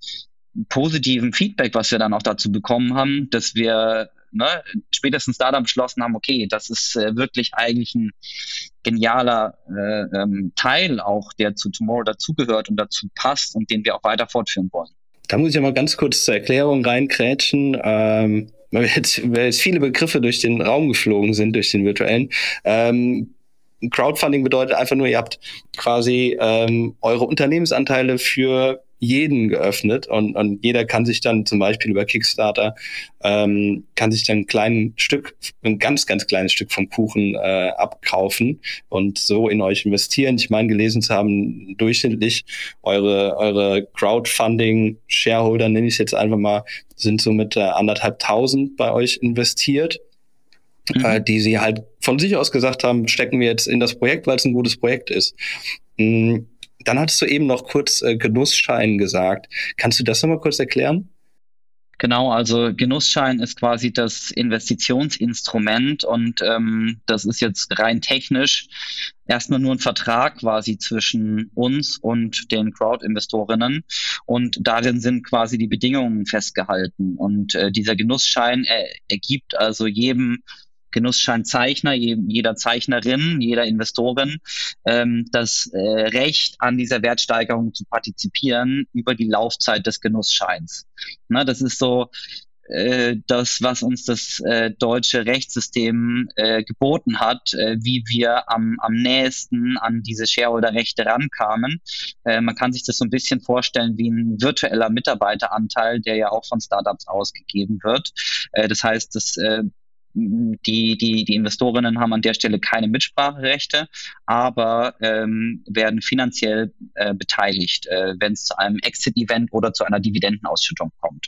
positiven Feedback, was wir dann auch dazu bekommen haben, dass wir ne, spätestens da dann beschlossen haben, okay, das ist äh, wirklich eigentlich ein genialer äh, ähm, Teil auch, der zu Tomorrow dazugehört und dazu passt und den wir auch weiter fortführen wollen. Da muss ich ja mal ganz kurz zur Erklärung reinkrätschen. Ähm, weil jetzt, weil jetzt viele Begriffe durch den Raum geflogen sind, durch den virtuellen. Ähm, Crowdfunding bedeutet einfach nur, ihr habt quasi ähm, eure Unternehmensanteile für jeden geöffnet und, und jeder kann sich dann zum Beispiel über Kickstarter ähm, kann sich dann ein kleines Stück, ein ganz, ganz kleines Stück vom Kuchen äh, abkaufen und so in euch investieren. Ich meine, gelesen zu haben, durchschnittlich eure, eure Crowdfunding-Shareholder, nenne ich es jetzt einfach mal, sind so mit äh, anderthalb tausend bei euch investiert. Mhm. Äh, die sie halt von sich aus gesagt haben, stecken wir jetzt in das Projekt, weil es ein gutes Projekt ist. Mhm dann hattest du eben noch kurz äh, Genussschein gesagt. Kannst du das nochmal kurz erklären? Genau, also Genussschein ist quasi das Investitionsinstrument und ähm, das ist jetzt rein technisch erstmal nur ein Vertrag quasi zwischen uns und den Crowd-Investorinnen und darin sind quasi die Bedingungen festgehalten und äh, dieser Genussschein er, ergibt also jedem Genussscheinzeichner, jeder Zeichnerin, jeder Investorin ähm, das äh, Recht an dieser Wertsteigerung zu partizipieren über die Laufzeit des Genussscheins. Das ist so äh, das, was uns das äh, deutsche Rechtssystem geboten hat, wie wir am, am nächsten an diese Shareholder-Rechte rankamen. Man kann sich das so ein bisschen vorstellen wie ein virtueller Mitarbeiteranteil, der ja auch von Startups ausgegeben wird. Das heißt, das die, die, die Investorinnen haben an der Stelle keine Mitspracherechte, aber ähm, werden finanziell äh, beteiligt, äh, wenn es zu einem Exit-Event oder zu einer Dividendenausschüttung kommt.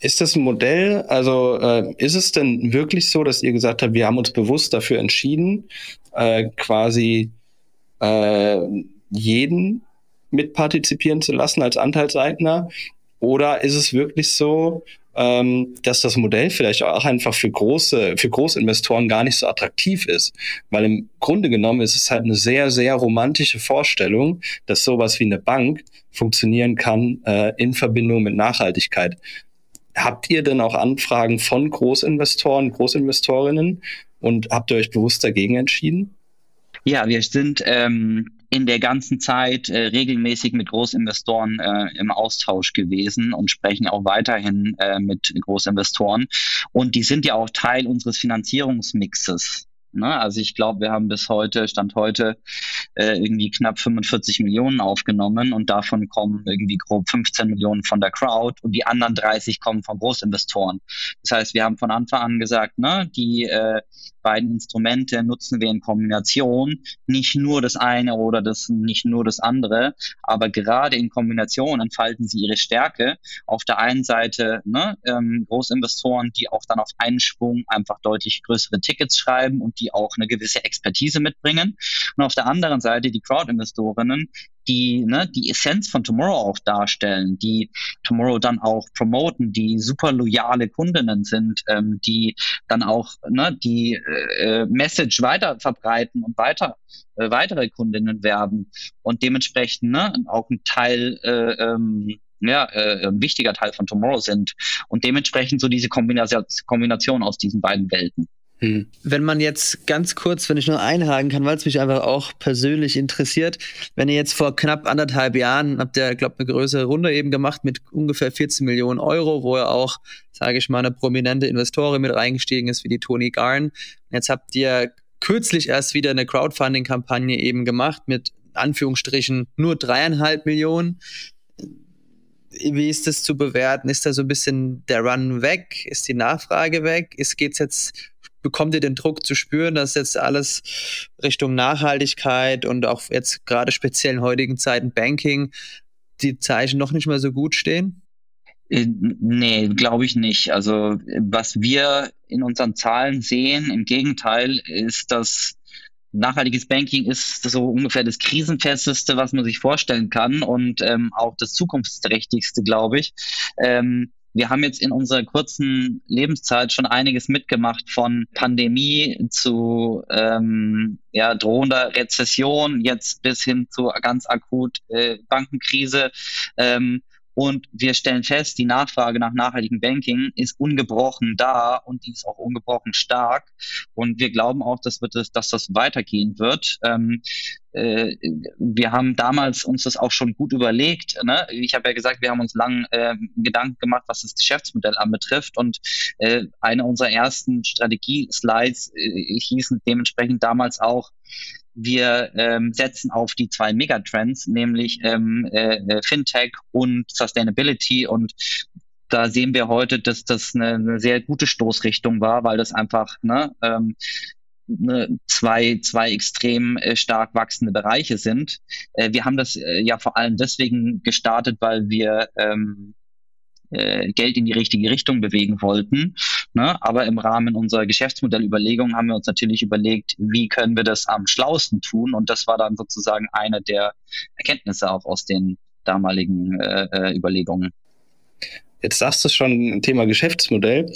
Ist das ein Modell? Also äh, ist es denn wirklich so, dass ihr gesagt habt, wir haben uns bewusst dafür entschieden, äh, quasi äh, jeden mitpartizipieren zu lassen als Anteilseigner? Oder ist es wirklich so, ähm, dass das Modell vielleicht auch einfach für große, für Großinvestoren gar nicht so attraktiv ist. Weil im Grunde genommen ist es halt eine sehr, sehr romantische Vorstellung, dass sowas wie eine Bank funktionieren kann äh, in Verbindung mit Nachhaltigkeit. Habt ihr denn auch Anfragen von Großinvestoren, Großinvestorinnen und habt ihr euch bewusst dagegen entschieden? Ja, wir sind ähm, in der ganzen Zeit äh, regelmäßig mit Großinvestoren äh, im Austausch gewesen und sprechen auch weiterhin äh, mit Großinvestoren. Und die sind ja auch Teil unseres Finanzierungsmixes. Ne? Also ich glaube, wir haben bis heute, Stand heute, äh, irgendwie knapp 45 Millionen aufgenommen und davon kommen irgendwie grob 15 Millionen von der Crowd und die anderen 30 kommen von Großinvestoren. Das heißt, wir haben von Anfang an gesagt, ne, die äh, beiden Instrumente nutzen wir in Kombination, nicht nur das eine oder das nicht nur das andere, aber gerade in Kombination entfalten sie ihre Stärke. Auf der einen Seite ne, ähm, Großinvestoren, die auch dann auf einen Schwung einfach deutlich größere Tickets schreiben und die auch eine gewisse Expertise mitbringen. Und auf der anderen Seite die Crowd-Investorinnen, die ne, die Essenz von Tomorrow auch darstellen, die Tomorrow dann auch promoten, die super loyale Kundinnen sind, ähm, die dann auch ne, die äh, Message weiter verbreiten und weiter äh, weitere Kundinnen werben und dementsprechend ne, auch ein Teil äh, ähm, ja, äh, ein wichtiger Teil von Tomorrow sind und dementsprechend so diese Kombination, Kombination aus diesen beiden Welten. Hm. Wenn man jetzt ganz kurz, wenn ich nur einhaken kann, weil es mich einfach auch persönlich interessiert, wenn ihr jetzt vor knapp anderthalb Jahren habt ihr, glaube eine größere Runde eben gemacht mit ungefähr 14 Millionen Euro, wo ihr auch, sage ich mal, eine prominente Investorin mit reingestiegen ist, wie die Tony Garn. Jetzt habt ihr kürzlich erst wieder eine Crowdfunding-Kampagne eben gemacht mit Anführungsstrichen nur dreieinhalb Millionen. Wie ist das zu bewerten? Ist da so ein bisschen der Run weg? Ist die Nachfrage weg? Geht es jetzt bekommt ihr den Druck zu spüren, dass jetzt alles Richtung Nachhaltigkeit und auch jetzt gerade speziell in heutigen Zeiten Banking die Zeichen noch nicht mal so gut stehen? Äh, nee, glaube ich nicht. Also was wir in unseren Zahlen sehen, im Gegenteil, ist, dass nachhaltiges Banking ist so ungefähr das krisenfesteste, was man sich vorstellen kann und ähm, auch das zukunftsträchtigste, glaube ich. Ähm, wir haben jetzt in unserer kurzen Lebenszeit schon einiges mitgemacht von Pandemie zu ähm, ja, drohender Rezession, jetzt bis hin zu ganz akut äh, Bankenkrise. Ähm, und wir stellen fest, die Nachfrage nach nachhaltigem Banking ist ungebrochen da und die ist auch ungebrochen stark. Und wir glauben auch, dass, wird es, dass das weitergehen wird. Ähm, äh, wir haben damals uns das auch schon gut überlegt. Ne? Ich habe ja gesagt, wir haben uns lang äh, Gedanken gemacht, was das Geschäftsmodell anbetrifft. Und äh, eine unserer ersten Strategie-Slides äh, hießen dementsprechend damals auch, wir ähm, setzen auf die zwei Megatrends, nämlich ähm, äh, äh, Fintech und Sustainability. Und da sehen wir heute, dass das eine, eine sehr gute Stoßrichtung war, weil das einfach ne, ähm, ne, zwei, zwei extrem äh, stark wachsende Bereiche sind. Äh, wir haben das äh, ja vor allem deswegen gestartet, weil wir ähm, äh, Geld in die richtige Richtung bewegen wollten. Ne? Aber im Rahmen unserer Geschäftsmodellüberlegungen haben wir uns natürlich überlegt, wie können wir das am schlausten tun. Und das war dann sozusagen eine der Erkenntnisse auch aus den damaligen äh, äh Überlegungen. Jetzt sagst du schon, Thema Geschäftsmodell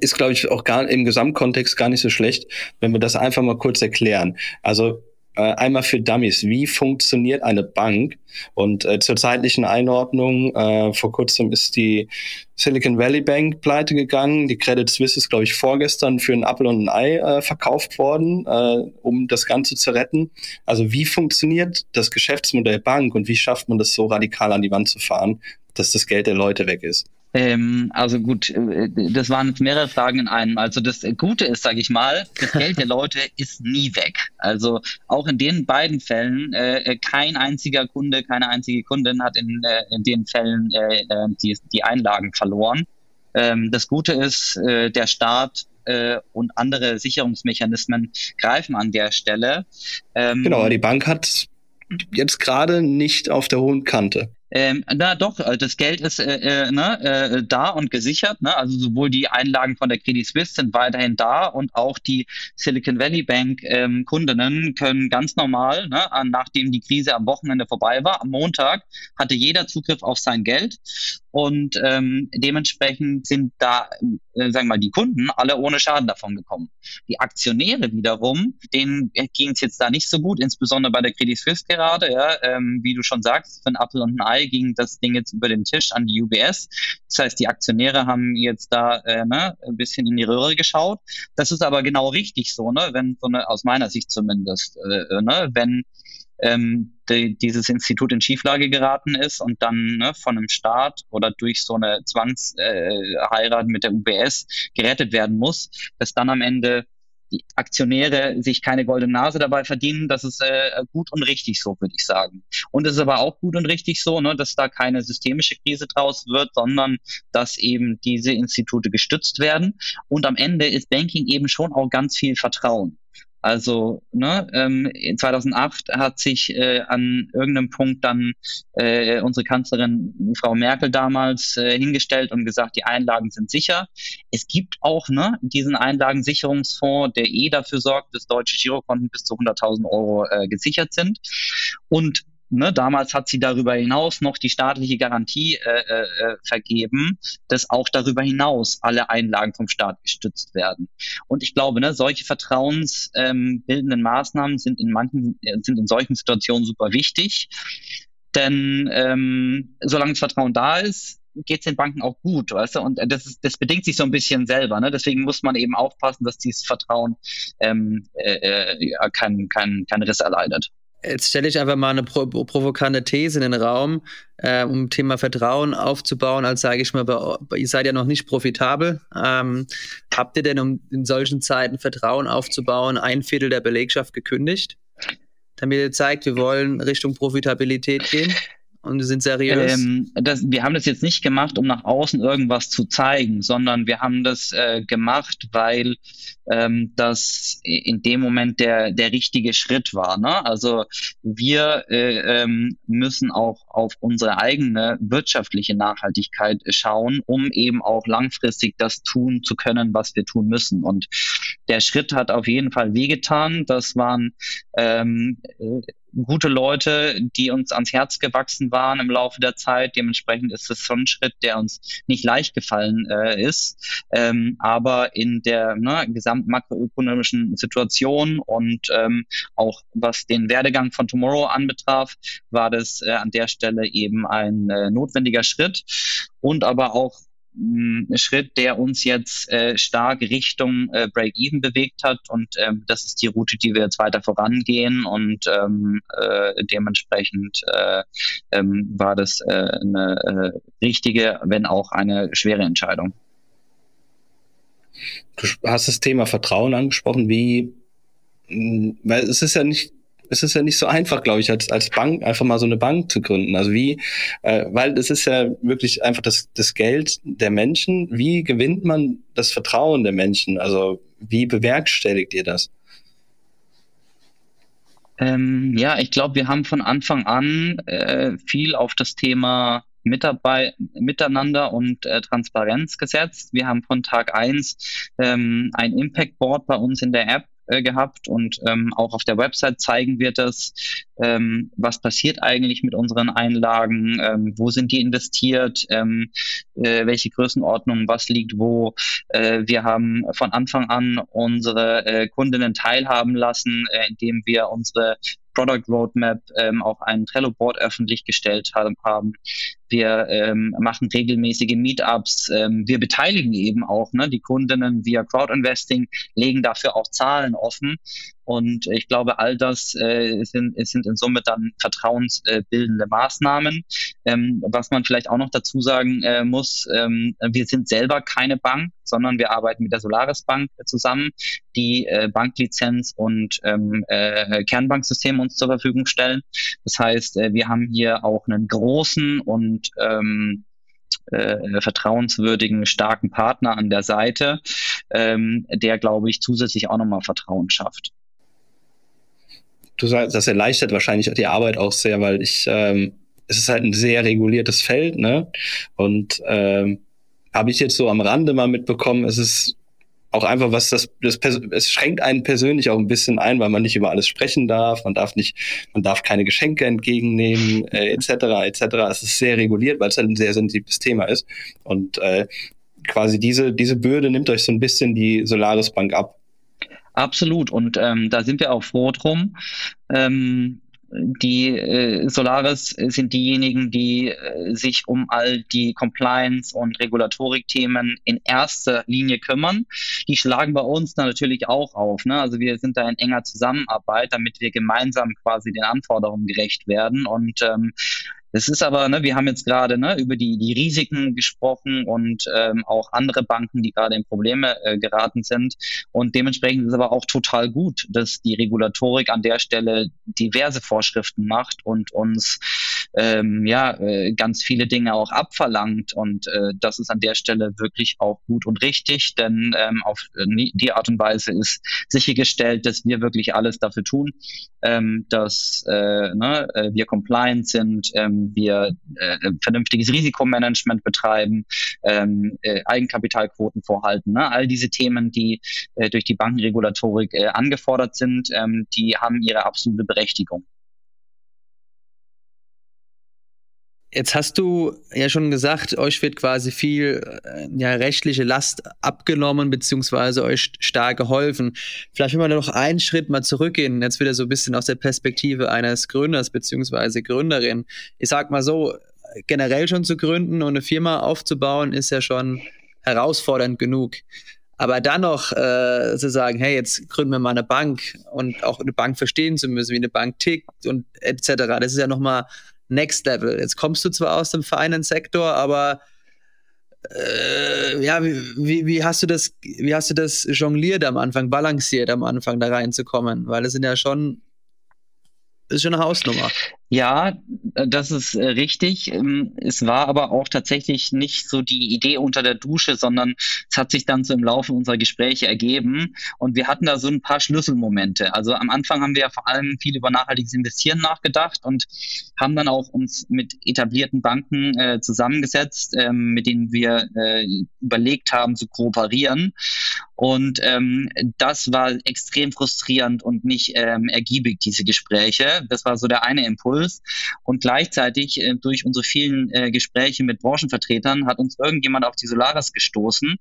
ist, glaube ich, auch gar im Gesamtkontext gar nicht so schlecht, wenn wir das einfach mal kurz erklären. Also äh, einmal für Dummies, wie funktioniert eine Bank? Und äh, zur zeitlichen Einordnung, äh, vor kurzem ist die Silicon Valley Bank pleite gegangen. Die Credit Suisse ist, glaube ich, vorgestern für ein Apple und ein Ei äh, verkauft worden, äh, um das Ganze zu retten. Also wie funktioniert das Geschäftsmodell Bank und wie schafft man das so radikal an die Wand zu fahren, dass das Geld der Leute weg ist? Ähm, also gut, äh, das waren jetzt mehrere Fragen in einem. Also das Gute ist, sage ich mal, das Geld der Leute ist nie weg. Also auch in den beiden Fällen, äh, äh, kein einziger Kunde, keine einzige Kundin hat in, äh, in den Fällen äh, äh die, die Einlagen verloren. Ähm, das Gute ist, der Staat und andere Sicherungsmechanismen greifen an der Stelle. Ähm, genau, die Bank hat jetzt gerade nicht auf der hohen Kante. Ähm, na doch, äh, das Geld ist äh, äh, ne, äh, da und gesichert. Ne? Also sowohl die Einlagen von der Credit Suisse sind weiterhin da und auch die Silicon Valley Bank ähm, Kundinnen können ganz normal, ne, nachdem die Krise am Wochenende vorbei war, am Montag hatte jeder Zugriff auf sein Geld und ähm, dementsprechend sind da, äh, sagen wir mal, die Kunden alle ohne Schaden davon gekommen. Die Aktionäre wiederum, denen ging es jetzt da nicht so gut, insbesondere bei der Credit Suisse gerade, ja, ähm, wie du schon sagst, ein Apple und ein Ei ging das Ding jetzt über den Tisch an die UBS. Das heißt, die Aktionäre haben jetzt da äh, ne, ein bisschen in die Röhre geschaut. Das ist aber genau richtig so, ne, wenn so eine, aus meiner Sicht zumindest, äh, ne, wenn ähm, die, dieses Institut in Schieflage geraten ist und dann ne, von einem Staat oder durch so eine Zwangsheirat äh, mit der UBS gerettet werden muss, dass dann am Ende die Aktionäre sich keine goldene Nase dabei verdienen. Das ist äh, gut und richtig so, würde ich sagen. Und es ist aber auch gut und richtig so, ne, dass da keine systemische Krise draus wird, sondern dass eben diese Institute gestützt werden. Und am Ende ist Banking eben schon auch ganz viel Vertrauen. Also ne, ähm, 2008 hat sich äh, an irgendeinem Punkt dann äh, unsere Kanzlerin Frau Merkel damals äh, hingestellt und gesagt, die Einlagen sind sicher. Es gibt auch ne, diesen Einlagensicherungsfonds, der eh dafür sorgt, dass deutsche Girokonten bis zu 100.000 Euro äh, gesichert sind. Und Ne, damals hat sie darüber hinaus noch die staatliche Garantie äh, äh, äh, vergeben, dass auch darüber hinaus alle Einlagen vom Staat gestützt werden. Und ich glaube, ne, solche vertrauensbildenden ähm, Maßnahmen sind in manchen, äh, sind in solchen Situationen super wichtig. Denn ähm, solange das Vertrauen da ist, geht es den Banken auch gut, weißt du? Und das, ist, das bedingt sich so ein bisschen selber. Ne? Deswegen muss man eben aufpassen, dass dieses Vertrauen ähm, äh, äh, kein, kein, kein Riss erleidet. Jetzt stelle ich einfach mal eine pro provokante These in den Raum, äh, um Thema Vertrauen aufzubauen, als sage ich mal, ihr seid ja noch nicht profitabel. Ähm, habt ihr denn, um in solchen Zeiten Vertrauen aufzubauen, ein Viertel der Belegschaft gekündigt? Damit ihr zeigt, wir wollen Richtung Profitabilität gehen? und sind seriös? Ähm, das, wir haben das jetzt nicht gemacht, um nach außen irgendwas zu zeigen, sondern wir haben das äh, gemacht, weil ähm, das in dem Moment der, der richtige Schritt war. Ne? Also wir äh, ähm, müssen auch auf unsere eigene wirtschaftliche Nachhaltigkeit schauen, um eben auch langfristig das tun zu können, was wir tun müssen. Und der Schritt hat auf jeden Fall wehgetan. Das waren ähm, gute Leute, die uns ans Herz gewachsen waren im Laufe der Zeit. Dementsprechend ist es schon ein Schritt, der uns nicht leicht gefallen äh, ist. Ähm, aber in der ne, gesamten makroökonomischen Situation und ähm, auch was den Werdegang von Tomorrow anbetraf, war das äh, an der Stelle eben ein äh, notwendiger Schritt und aber auch Schritt, der uns jetzt äh, stark Richtung äh, Break-Even bewegt hat. Und ähm, das ist die Route, die wir jetzt weiter vorangehen. Und ähm, äh, dementsprechend äh, ähm, war das äh, eine äh, richtige, wenn auch eine schwere Entscheidung. Du hast das Thema Vertrauen angesprochen. Wie, weil es ist ja nicht es ist ja nicht so einfach, glaube ich, als, als Bank einfach mal so eine Bank zu gründen. Also wie, äh, weil es ist ja wirklich einfach das, das Geld der Menschen. Wie gewinnt man das Vertrauen der Menschen? Also wie bewerkstelligt ihr das? Ähm, ja, ich glaube, wir haben von Anfang an äh, viel auf das Thema Mitarbeit, Miteinander und äh, Transparenz gesetzt. Wir haben von Tag eins ähm, ein Impact Board bei uns in der App äh, gehabt und ähm, auch auf der Website zeigen wir das, ähm, was passiert eigentlich mit unseren Einlagen, ähm, wo sind die investiert, ähm, äh, welche Größenordnung, was liegt wo. Äh, wir haben von Anfang an unsere äh, Kundinnen teilhaben lassen, äh, indem wir unsere Product Roadmap ähm, auch ein Trello-Board öffentlich gestellt haben. Wir ähm, machen regelmäßige Meetups. Ähm, wir beteiligen eben auch ne, die Kundinnen via Crowdinvesting, legen dafür auch Zahlen offen. Und ich glaube, all das äh, sind, sind in Summe dann vertrauensbildende Maßnahmen. Ähm, was man vielleicht auch noch dazu sagen äh, muss, ähm, wir sind selber keine Bank, sondern wir arbeiten mit der Solaris Bank zusammen, die äh, Banklizenz und ähm, äh, Kernbanksystem uns zur Verfügung stellen. Das heißt, äh, wir haben hier auch einen großen und ähm, äh, vertrauenswürdigen, starken Partner an der Seite, ähm, der, glaube ich, zusätzlich auch nochmal Vertrauen schafft du sagst, das erleichtert wahrscheinlich die Arbeit auch sehr, weil ich, ähm, es ist halt ein sehr reguliertes Feld, ne? Und ähm, habe ich jetzt so am Rande mal mitbekommen, es ist auch einfach was das, das es schränkt einen persönlich auch ein bisschen ein, weil man nicht über alles sprechen darf, man darf nicht, man darf keine Geschenke entgegennehmen, äh, etc. etc. Es ist sehr reguliert, weil es halt ein sehr sensibles Thema ist und äh, quasi diese diese Bürde nimmt euch so ein bisschen die Solaris Bank ab. Absolut. Und ähm, da sind wir auch froh drum. Ähm, die äh, Solaris sind diejenigen, die äh, sich um all die Compliance- und Regulatorik-Themen in erster Linie kümmern. Die schlagen bei uns natürlich auch auf. Ne? Also wir sind da in enger Zusammenarbeit, damit wir gemeinsam quasi den Anforderungen gerecht werden. Und ähm, Es ist aber, ne, wir haben jetzt gerade ne, über die, die Risiken gesprochen und ähm, auch andere Banken, die gerade in Probleme äh, geraten sind. Und dementsprechend ist es aber auch total gut, dass die Regulatorik an der Stelle diverse Vorschriften macht und uns ähm, ja äh, ganz viele Dinge auch abverlangt. Und äh, das ist an der Stelle wirklich auch gut und richtig, denn ähm, auf äh, die Art und Weise ist sichergestellt, dass wir wirklich alles dafür tun, ähm, dass äh, ne, äh, wir compliant sind, ähm, wir äh, vernünftiges Risikomanagement betreiben, ähm, äh, Eigenkapitalquoten vorhalten. Ne? All diese Themen, die äh, durch die Bankenregulatorik äh, angefordert sind, ähm, die haben ihre absolute Berechtigung. Jetzt hast du ja schon gesagt, euch wird quasi viel äh, ja, rechtliche Last abgenommen, beziehungsweise euch stark geholfen. Vielleicht will man noch einen Schritt mal zurückgehen, jetzt wieder so ein bisschen aus der Perspektive eines Gründers beziehungsweise Gründerin. Ich sag mal so, generell schon zu gründen und eine Firma aufzubauen, ist ja schon herausfordernd genug. Aber dann noch äh, zu sagen, hey, jetzt gründen wir mal eine Bank und auch eine Bank verstehen zu müssen, wie eine Bank tickt und etc. Das ist ja nochmal Next Level. Jetzt kommst du zwar aus dem Finance-Sektor, aber äh, ja, wie, wie, hast du das, wie hast du das jongliert am Anfang, balanciert am Anfang da reinzukommen? Weil es sind ja schon, das ist schon eine Hausnummer. Ja, das ist äh, richtig. Ähm, es war aber auch tatsächlich nicht so die Idee unter der Dusche, sondern es hat sich dann so im Laufe unserer Gespräche ergeben. Und wir hatten da so ein paar Schlüsselmomente. Also am Anfang haben wir ja vor allem viel über nachhaltiges Investieren nachgedacht und haben dann auch uns mit etablierten Banken äh, zusammengesetzt, ähm, mit denen wir äh, überlegt haben zu kooperieren. Und ähm, das war extrem frustrierend und nicht ähm, ergiebig, diese Gespräche. Das war so der eine Impuls. Impuls. Und gleichzeitig äh, durch unsere vielen äh, Gespräche mit Branchenvertretern hat uns irgendjemand auf die Solaris gestoßen.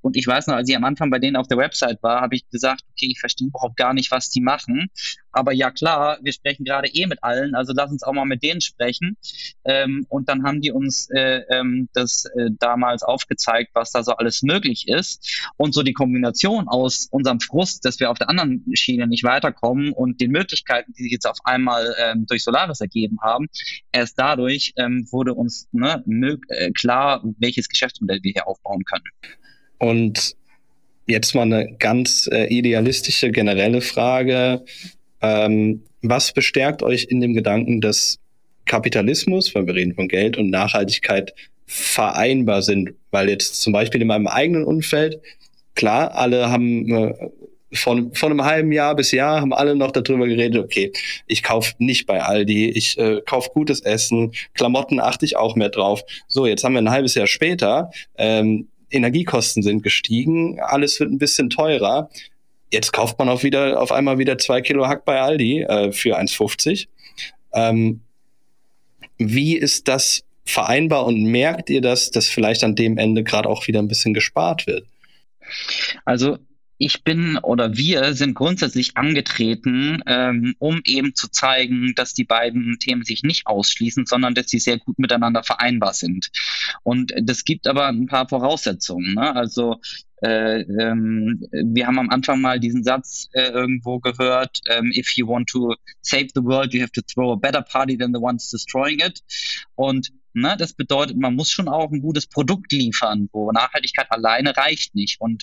Und ich weiß noch, als ich am Anfang bei denen auf der Website war, habe ich gesagt, okay, ich verstehe überhaupt gar nicht, was die machen. Aber ja klar, wir sprechen gerade eh mit allen, also lass uns auch mal mit denen sprechen. Ähm, und dann haben die uns äh, ähm, das äh, damals aufgezeigt, was da so alles möglich ist. Und so die Kombination aus unserem Frust, dass wir auf der anderen Schiene nicht weiterkommen und den Möglichkeiten, die sich jetzt auf einmal ähm, durch Solaris ergeben haben, erst dadurch ähm, wurde uns ne, äh, klar, welches Geschäftsmodell wir hier aufbauen können. Und jetzt mal eine ganz äh, idealistische, generelle Frage. Ähm, was bestärkt euch in dem Gedanken, dass Kapitalismus, weil wir reden von Geld und Nachhaltigkeit, vereinbar sind? Weil jetzt zum Beispiel in meinem eigenen Umfeld, klar, alle haben äh, von, von einem halben Jahr bis Jahr haben alle noch darüber geredet, okay, ich kaufe nicht bei Aldi, ich äh, kaufe gutes Essen, Klamotten achte ich auch mehr drauf. So, jetzt haben wir ein halbes Jahr später, ähm, Energiekosten sind gestiegen, alles wird ein bisschen teurer jetzt kauft man auch wieder auf einmal wieder zwei Kilo Hack bei Aldi äh, für 1,50. Ähm, wie ist das vereinbar und merkt ihr das, dass vielleicht an dem Ende gerade auch wieder ein bisschen gespart wird? Also ich bin oder wir sind grundsätzlich angetreten, ähm, um eben zu zeigen, dass die beiden Themen sich nicht ausschließen, sondern dass sie sehr gut miteinander vereinbar sind. Und das gibt aber ein paar Voraussetzungen. Ne? Also äh, ähm, wir haben am Anfang mal diesen Satz äh, irgendwo gehört, ähm, if you want to save the world, you have to throw a better party than the ones destroying it. Und ne, das bedeutet, man muss schon auch ein gutes Produkt liefern, wo Nachhaltigkeit alleine reicht nicht. Und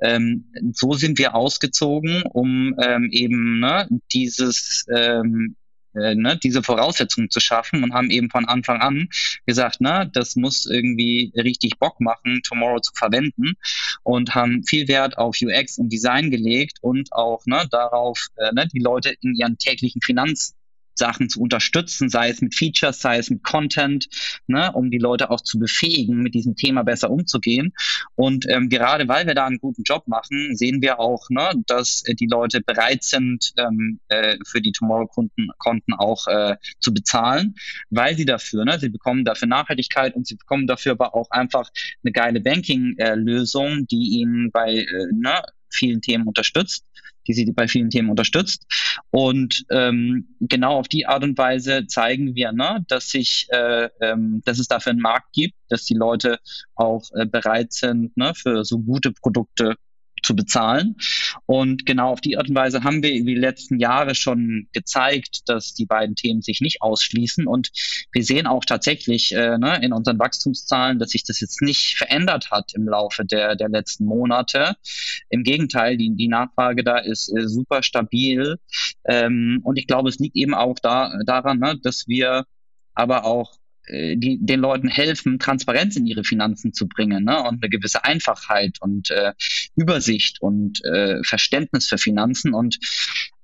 ähm, so sind wir ausgezogen, um ähm, eben ne, dieses ähm, äh, ne, diese Voraussetzungen zu schaffen und haben eben von Anfang an gesagt, ne, das muss irgendwie richtig Bock machen, Tomorrow zu verwenden und haben viel Wert auf UX und Design gelegt und auch ne, darauf, äh, ne, die Leute in ihren täglichen Finanz Sachen zu unterstützen, sei es mit Features, sei es mit Content, ne, um die Leute auch zu befähigen, mit diesem Thema besser umzugehen. Und ähm, gerade weil wir da einen guten Job machen, sehen wir auch, ne, dass äh, die Leute bereit sind, ähm, äh, für die Tomorrow-Konten Konten auch äh, zu bezahlen, weil sie dafür, ne, sie bekommen dafür Nachhaltigkeit und sie bekommen dafür aber auch einfach eine geile Banking-Lösung, äh, die ihnen bei äh, ne, vielen Themen unterstützt die sie bei vielen Themen unterstützt. Und ähm, genau auf die Art und Weise zeigen wir, ne, dass sich, äh, ähm, dass es dafür einen Markt gibt, dass die Leute auch äh, bereit sind, ne, für so gute Produkte zu bezahlen. Und genau auf die Art und Weise haben wir über die letzten Jahre schon gezeigt, dass die beiden Themen sich nicht ausschließen. Und wir sehen auch tatsächlich äh, ne, in unseren Wachstumszahlen, dass sich das jetzt nicht verändert hat im Laufe der, der letzten Monate. Im Gegenteil, die, die Nachfrage da ist äh, super stabil. Ähm, und ich glaube, es liegt eben auch da, daran, ne, dass wir aber auch die, den Leuten helfen, Transparenz in ihre Finanzen zu bringen ne? und eine gewisse Einfachheit und äh, Übersicht und äh, Verständnis für Finanzen. Und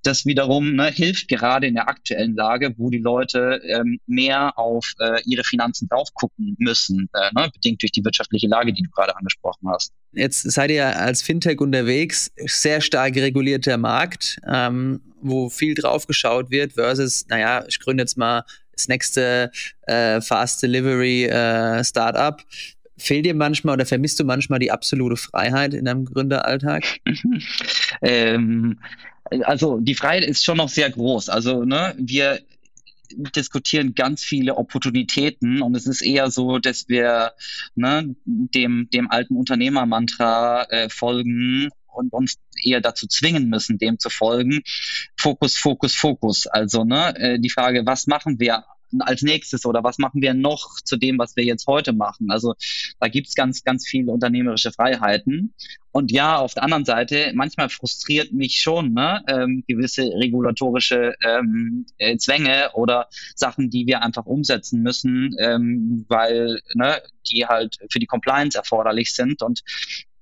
das wiederum ne, hilft gerade in der aktuellen Lage, wo die Leute ähm, mehr auf äh, ihre Finanzen drauf gucken müssen, äh, ne, bedingt durch die wirtschaftliche Lage, die du gerade angesprochen hast. Jetzt seid ihr als Fintech unterwegs, sehr stark regulierter Markt, ähm, wo viel drauf geschaut wird, versus, naja, ich gründe jetzt mal das nächste äh, Fast Delivery äh, Startup. Fehlt dir manchmal oder vermisst du manchmal die absolute Freiheit in deinem Gründeralltag? ähm, also die Freiheit ist schon noch sehr groß. Also ne, wir diskutieren ganz viele Opportunitäten und es ist eher so, dass wir ne, dem, dem alten Unternehmermantra äh, folgen und uns eher dazu zwingen müssen, dem zu folgen. Fokus, Fokus, Fokus. Also ne, äh, die Frage, was machen wir als nächstes oder was machen wir noch zu dem, was wir jetzt heute machen? Also da gibt's ganz, ganz viele unternehmerische Freiheiten. Und ja, auf der anderen Seite, manchmal frustriert mich schon ne, ähm, gewisse regulatorische ähm, äh, Zwänge oder Sachen, die wir einfach umsetzen müssen, ähm, weil ne, die halt für die Compliance erforderlich sind. Und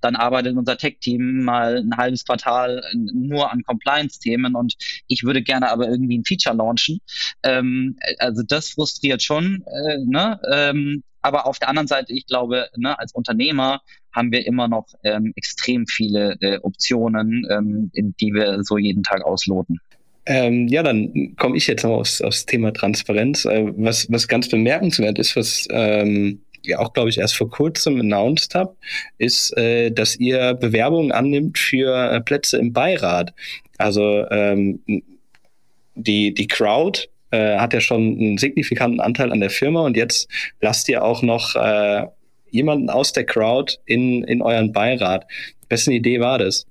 dann arbeitet unser Tech-Team mal ein halbes Quartal nur an Compliance-Themen und ich würde gerne aber irgendwie ein Feature launchen. Ähm, also das frustriert schon, äh, ne? Ähm, aber auf der anderen Seite, ich glaube, ne, als Unternehmer haben wir immer noch ähm, extrem viele äh, Optionen, ähm, die wir so jeden Tag ausloten. Ähm, ja, dann komme ich jetzt noch aufs, aufs Thema Transparenz. Äh, was, was ganz bemerkenswert ist, was ähm, ja auch, glaube ich, erst vor kurzem announced habt, ist, äh, dass ihr Bewerbungen annimmt für äh, Plätze im Beirat. Also ähm, die, die Crowd äh, hat ja schon einen signifikanten Anteil an der Firma und jetzt lasst ihr auch noch äh, jemanden aus der Crowd in, in euren Beirat. Wessen Idee war das?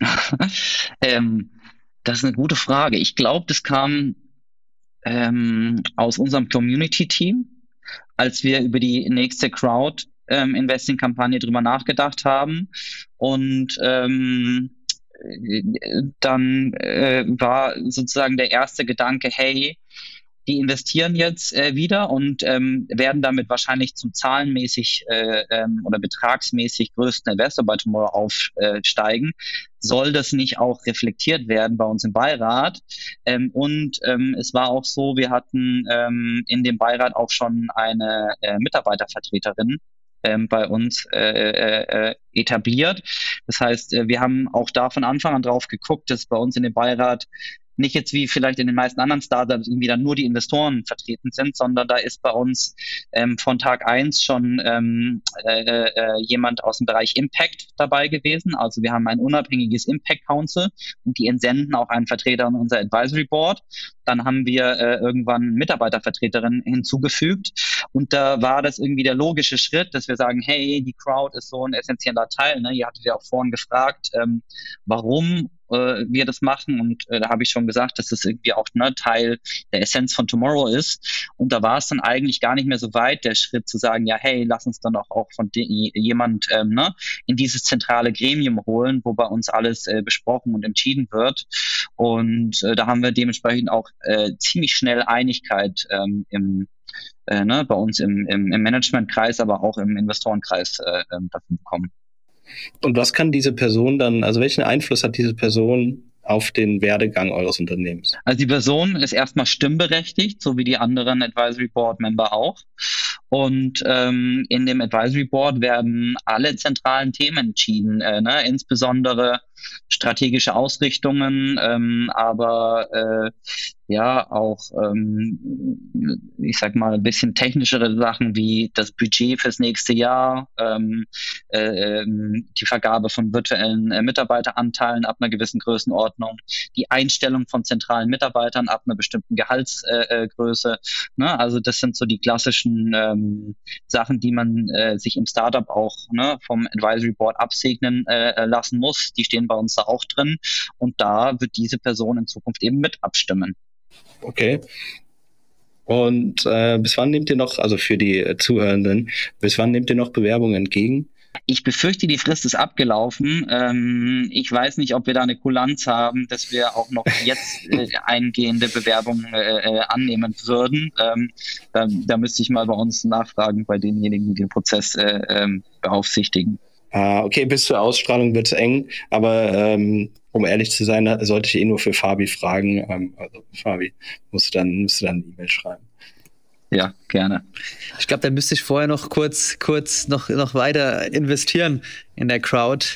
ähm, das ist eine gute Frage. Ich glaube, das kam ähm, aus unserem Community-Team als wir über die nächste Crowd ähm, Investing Kampagne drüber nachgedacht haben. Und ähm, dann äh, war sozusagen der erste Gedanke, hey, die investieren jetzt äh, wieder und ähm, werden damit wahrscheinlich zum zahlenmäßig äh, ähm, oder betragsmäßig größten Investor bei Tomorrow aufsteigen. Soll das nicht auch reflektiert werden bei uns im Beirat? Ähm, und ähm, es war auch so, wir hatten ähm, in dem Beirat auch schon eine äh, Mitarbeitervertreterin, ähm, bei uns äh, äh, äh, etabliert. Das heißt, äh, wir haben auch da von Anfang an drauf geguckt, dass bei uns in dem Beirat nicht jetzt wie vielleicht in den meisten anderen Startups irgendwie dann nur die Investoren vertreten sind, sondern da ist bei uns ähm, von Tag eins schon ähm, äh, äh, jemand aus dem Bereich Impact dabei gewesen. Also wir haben ein unabhängiges Impact Council und die entsenden auch einen Vertreter in unser Advisory Board. Dann haben wir äh, irgendwann Mitarbeitervertreterin hinzugefügt und da war das irgendwie der logische Schritt, dass wir sagen, hey, die Crowd ist so ein essentieller Teil. Ne? Ihr hattet ja auch vorhin gefragt, ähm, warum äh, wir das machen. Und äh, da habe ich schon gesagt, dass das irgendwie auch ne, Teil der Essenz von Tomorrow ist. Und da war es dann eigentlich gar nicht mehr so weit, der Schritt zu sagen, ja, hey, lass uns dann auch, auch von jemand ähm, ne, in dieses zentrale Gremium holen, wo bei uns alles äh, besprochen und entschieden wird. Und äh, da haben wir dementsprechend auch äh, ziemlich schnell Einigkeit ähm, im äh, ne, bei uns im, im, im Managementkreis, aber auch im Investorenkreis äh, ähm, dafür bekommen. Und was kann diese Person dann, also welchen Einfluss hat diese Person auf den Werdegang eures Unternehmens? Also die Person ist erstmal stimmberechtigt, so wie die anderen Advisory Board Member auch. Und ähm, in dem Advisory Board werden alle zentralen Themen entschieden, äh, ne? insbesondere strategische Ausrichtungen, ähm, aber äh, ja auch, ähm, ich sag mal, ein bisschen technischere Sachen wie das Budget fürs nächste Jahr, ähm, äh, ähm, die Vergabe von virtuellen äh, Mitarbeiteranteilen ab einer gewissen Größenordnung, die Einstellung von zentralen Mitarbeitern ab einer bestimmten Gehaltsgröße. Äh, ne? Also das sind so die klassischen ähm, Sachen, die man äh, sich im Startup auch ne, vom Advisory Board absegnen äh, lassen muss. Die stehen bei uns da auch drin und da wird diese Person in Zukunft eben mit abstimmen. Okay. Und äh, bis wann nehmt ihr noch, also für die äh, Zuhörenden, bis wann nehmt ihr noch Bewerbungen entgegen? Ich befürchte, die Frist ist abgelaufen. Ähm, ich weiß nicht, ob wir da eine Kulanz haben, dass wir auch noch jetzt äh, eingehende Bewerbungen äh, äh, annehmen würden. Ähm, da, da, müsste ich mal bei uns nachfragen, bei denjenigen, die den Prozess äh, ähm, beaufsichtigen. Ah, okay, bis zur Ausstrahlung wird es eng, aber ähm, um ehrlich zu sein, sollte ich eh nur für Fabi fragen. Ähm, also Fabi, musst du dann, musst du dann eine E-Mail schreiben. Ja, gerne. Ich glaube, da müsste ich vorher noch kurz, kurz noch, noch weiter investieren in der Crowd,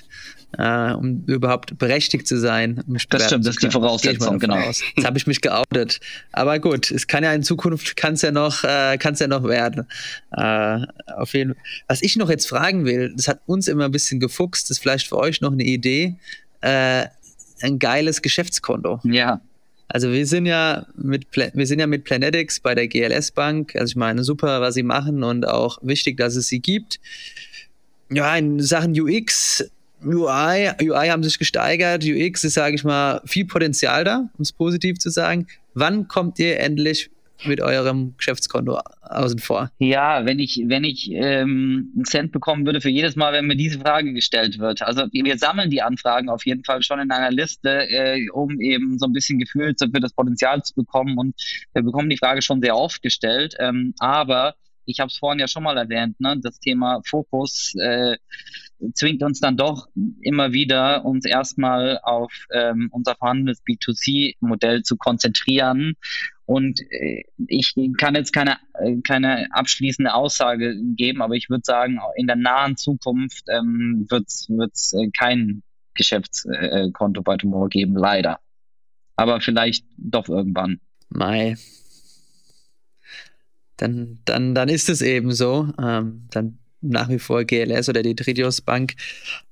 äh, um überhaupt berechtigt zu sein. Um das stimmt, das ist die Voraussetzung, genau. Aus. Jetzt habe ich mich geoutet. Aber gut, es kann ja in Zukunft, kann es ja noch, äh, ja noch werden. Äh, auf jeden Was ich noch jetzt fragen will, das hat uns immer ein bisschen gefuchst, das ist vielleicht für euch noch eine Idee. Äh, ein geiles Geschäftskonto. Ja. Also wir sind ja mit wir sind ja mit Planetics bei der GLS Bank. Also ich meine, super, was sie machen und auch wichtig, dass es sie gibt. Ja, in Sachen UX, UI, UI haben sich gesteigert. UX ist, sage ich mal, viel Potenzial da, um es positiv zu sagen. Wann kommt ihr endlich mit eurem Geschäftskonto außen vor? Ja, wenn ich, wenn ich ähm, einen Cent bekommen würde für jedes Mal, wenn mir diese Frage gestellt wird. Also wir sammeln die Anfragen auf jeden Fall schon in einer Liste, äh, um eben so ein bisschen Gefühl für das Potenzial zu bekommen. Und wir bekommen die Frage schon sehr oft gestellt. Ähm, aber ich habe es vorhin ja schon mal erwähnt, ne, das Thema Fokus äh, zwingt uns dann doch immer wieder, uns erstmal auf ähm, unser vorhandenes B2C-Modell zu konzentrieren. Und äh, ich kann jetzt keine, äh, keine abschließende Aussage geben, aber ich würde sagen, in der nahen Zukunft ähm, wird es äh, kein Geschäftskonto bei Tomorrow geben, leider. Aber vielleicht doch irgendwann. Mai. Dann, dann, dann ist es eben so. Ähm, dann nach wie vor GLS oder die Tridios Bank.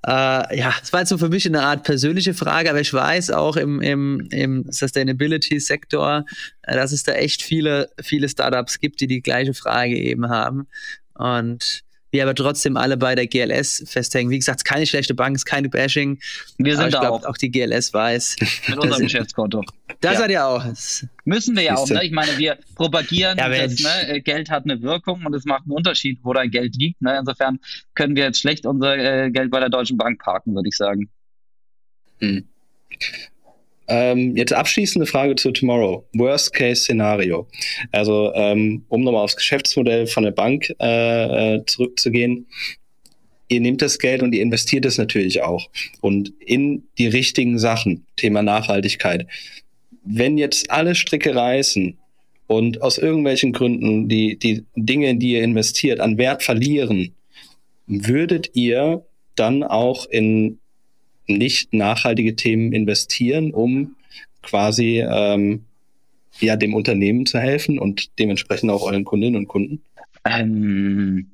Äh, ja, es war jetzt so für mich eine Art persönliche Frage, aber ich weiß auch im, im, im Sustainability-Sektor, äh, dass es da echt viele, viele Startups gibt, die die gleiche Frage eben haben. Und wir aber trotzdem alle bei der GLS festhängen. Wie gesagt, es ist keine schlechte Bank, es ist keine Bashing. Wir sind da glaub, auch. auch die GLS weiß. Mit unserem Geschäftskonto. Da ja. seid ihr auch. Müssen wir ja auch. Ne? Ich meine, wir propagieren, ja, dass ne, Geld hat eine Wirkung und es macht einen Unterschied, wo dein Geld liegt. Ne? Insofern können wir jetzt schlecht unser äh, Geld bei der Deutschen Bank parken, würde ich sagen. Hm. Ähm, jetzt abschließende Frage zu Tomorrow. Worst-Case-Szenario. Also, ähm, um nochmal aufs Geschäftsmodell von der Bank äh, äh, zurückzugehen. Ihr nehmt das Geld und ihr investiert es natürlich auch. Und in die richtigen Sachen. Thema Nachhaltigkeit. Wenn jetzt alle Stricke reißen und aus irgendwelchen Gründen die, die Dinge, in die ihr investiert, an Wert verlieren, würdet ihr dann auch in nicht nachhaltige Themen investieren, um quasi ähm, ja dem Unternehmen zu helfen und dementsprechend auch euren Kundinnen und Kunden? Ähm,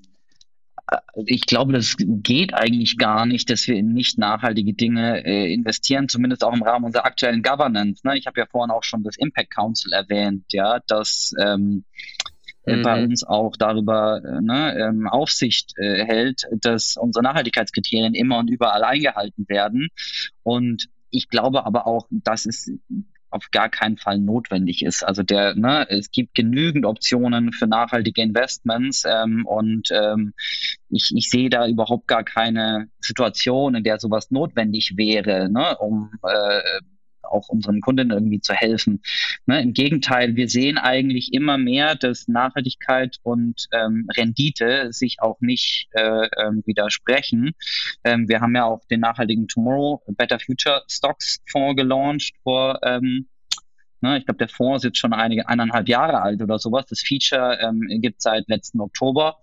äh, ich glaube, das geht eigentlich gar nicht, dass wir in nicht nachhaltige Dinge äh, investieren, zumindest auch im Rahmen unserer aktuellen Governance. Ne? Ich habe ja vorhin auch schon das Impact Council erwähnt, ja, dass ähm, äh, mhm. bei uns auch darüber äh, ne, ähm, Aufsicht äh, hält, dass unsere Nachhaltigkeitskriterien immer und überall eingehalten werden. Und ich glaube aber auch, dass es auf gar keinen Fall notwendig ist. Also der, ne, es gibt genügend Optionen für nachhaltige Investments ähm, und ähm, ich, ich sehe da überhaupt gar keine Situation, in der sowas notwendig wäre, ne, um äh, auch unseren Kunden irgendwie zu helfen. Ne, Im Gegenteil, wir sehen eigentlich immer mehr, dass Nachhaltigkeit und ähm, Rendite sich auch nicht äh, ähm, widersprechen. Ähm, wir haben ja auch den nachhaltigen Tomorrow Better Future Stocks Fonds gelauncht vor ähm, Ne? Ich glaube, der Fonds ist jetzt schon einige eineinhalb Jahre alt oder sowas. Das Feature ähm, gibt seit letzten Oktober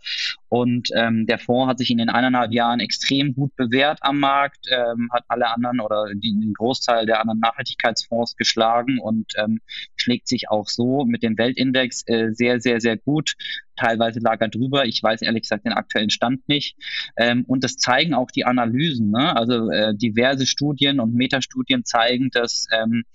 und ähm, der Fonds hat sich in den eineinhalb Jahren extrem gut bewährt am Markt, ähm, hat alle anderen oder den Großteil der anderen Nachhaltigkeitsfonds geschlagen und ähm, schlägt sich auch so mit dem Weltindex äh, sehr, sehr, sehr gut. Teilweise lag er drüber. Ich weiß ehrlich gesagt den aktuellen Stand nicht. Ähm, und das zeigen auch die Analysen. Ne? Also äh, diverse Studien und Metastudien zeigen, dass ähm,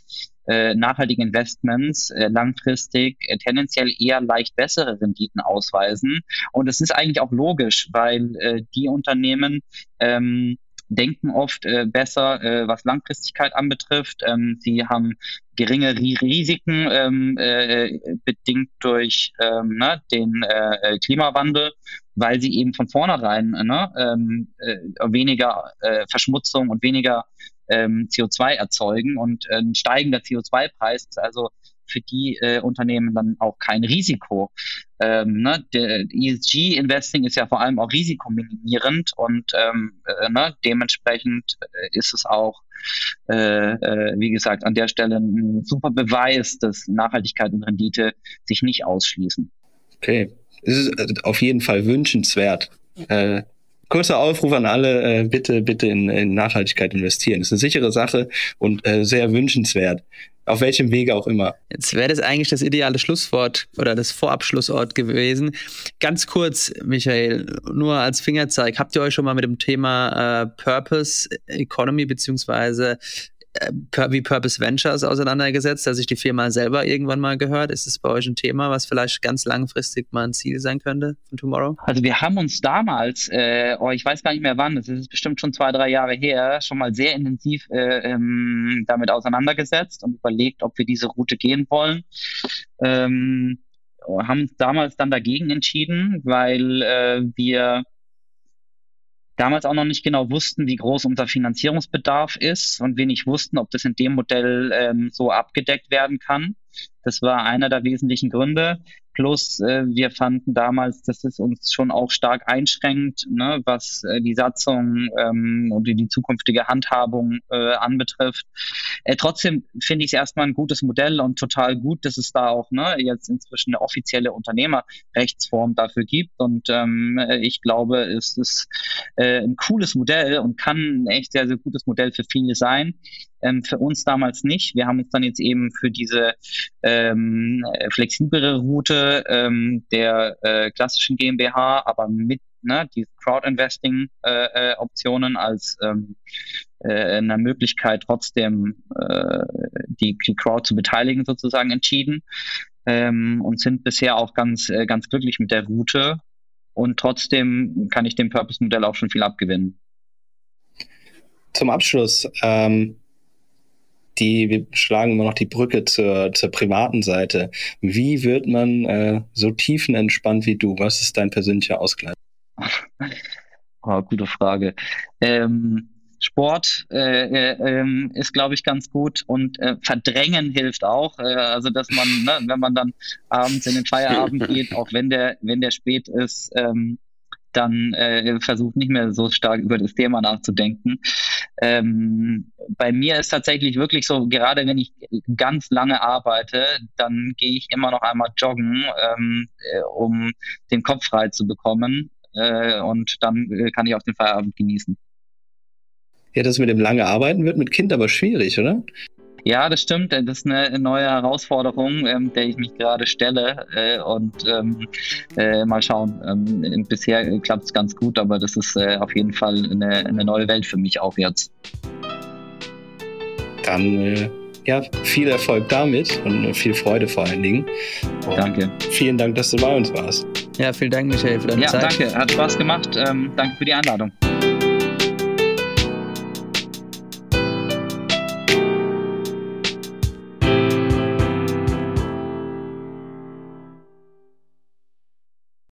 äh, nachhaltige Investments äh, langfristig äh, tendenziell eher leicht bessere Renditen ausweisen. Und es ist eigentlich auch logisch, weil äh, die Unternehmen ähm, denken oft äh, besser, äh, was Langfristigkeit anbetrifft. Ähm, sie haben geringere Risiken ähm, äh, bedingt durch ähm, ne, den äh, Klimawandel, weil sie eben von vornherein ne, ähm, äh, weniger äh, Verschmutzung und weniger ähm, CO2 erzeugen und äh, ein steigender CO2-Preis ist also für die äh, Unternehmen dann auch kein Risiko. Ähm, ne? ESG-Investing ist ja vor allem auch risikominimierend und ähm, äh, ne? dementsprechend äh, ist es auch, äh, äh, wie gesagt, an der Stelle ein super Beweis, dass Nachhaltigkeit und Rendite sich nicht ausschließen. Okay, es ist auf jeden Fall wünschenswert. Äh, kurzer Aufruf an alle, äh, bitte, bitte in, in, Nachhaltigkeit investieren. Das ist eine sichere Sache und äh, sehr wünschenswert. Auf welchem Wege auch immer. Jetzt wäre das eigentlich das ideale Schlusswort oder das Vorabschlussort gewesen. Ganz kurz, Michael, nur als Fingerzeig. Habt ihr euch schon mal mit dem Thema äh, Purpose Economy beziehungsweise wie Purpose Ventures auseinandergesetzt, dass sich die Firma selber irgendwann mal gehört? Ist es bei euch ein Thema, was vielleicht ganz langfristig mal ein Ziel sein könnte von Tomorrow? Also wir haben uns damals, äh, oh, ich weiß gar nicht mehr wann, das ist bestimmt schon zwei, drei Jahre her, schon mal sehr intensiv äh, ähm, damit auseinandergesetzt und überlegt, ob wir diese Route gehen wollen. Ähm, haben uns damals dann dagegen entschieden, weil äh, wir damals auch noch nicht genau wussten, wie groß unser Finanzierungsbedarf ist und wenig wussten, ob das in dem Modell ähm, so abgedeckt werden kann. Das war einer der wesentlichen Gründe. Plus, äh, wir fanden damals, dass es uns schon auch stark einschränkt, ne, was äh, die Satzung ähm, und die, zukünftige Handhabung äh, anbetrifft. Äh, trotzdem finde ich es erstmal ein gutes Modell und total gut, dass es da auch ne, jetzt inzwischen eine offizielle Unternehmerrechtsform dafür gibt. Und ähm, ich glaube, es ist äh, ein cooles Modell und kann ein echt sehr, sehr gutes Modell für viele sein. Ähm, für uns damals nicht. Wir haben uns dann jetzt eben für diese ähm, flexiblere Route ähm, der äh, klassischen GmbH, aber mit ne, diesen Crowd-Investing-Optionen äh, äh, als ähm, äh, einer Möglichkeit, trotzdem äh, die, die Crowd zu beteiligen, sozusagen entschieden. Ähm, und sind bisher auch ganz, äh, ganz glücklich mit der Route. Und trotzdem kann ich dem Purpose-Modell auch schon viel abgewinnen. Zum Abschluss, ähm, die, wir schlagen immer noch die Brücke zur, zur privaten Seite. Wie wird man äh, so tiefenentspannt wie du? Was ist dein persönlicher Ausgleich? oh, gute Frage. Ähm, Sport äh, äh, ähm, ist, glaube ich, ganz gut und äh, verdrängen hilft auch. Äh, also dass man, ne, wenn man dann abends in den Feierabend geht, auch wenn der, wenn der spät ist, ähm, dann äh, versucht nicht mehr so stark über das Thema nachzudenken. Ähm, bei mir ist tatsächlich wirklich so, gerade wenn ich ganz lange arbeite, dann gehe ich immer noch einmal joggen, ähm, äh, um den Kopf frei zu bekommen. Äh, und dann äh, kann ich auch den Feierabend genießen. Ja, das mit dem lange Arbeiten wird mit Kind aber schwierig, oder? Ja, das stimmt. Das ist eine neue Herausforderung, ähm, der ich mich gerade stelle. Äh, und ähm, äh, mal schauen. Ähm, bisher klappt es ganz gut, aber das ist äh, auf jeden Fall eine, eine, neue Welt für mich auch jetzt. Dann äh, ja, viel Erfolg damit und viel Freude vor allen Dingen. Und danke. Vielen Dank, dass du bei uns warst. Ja, vielen Dank, Michael, für deine ja, Zeit. Ja, danke. Hat Spaß gemacht. Ähm, danke für die Einladung.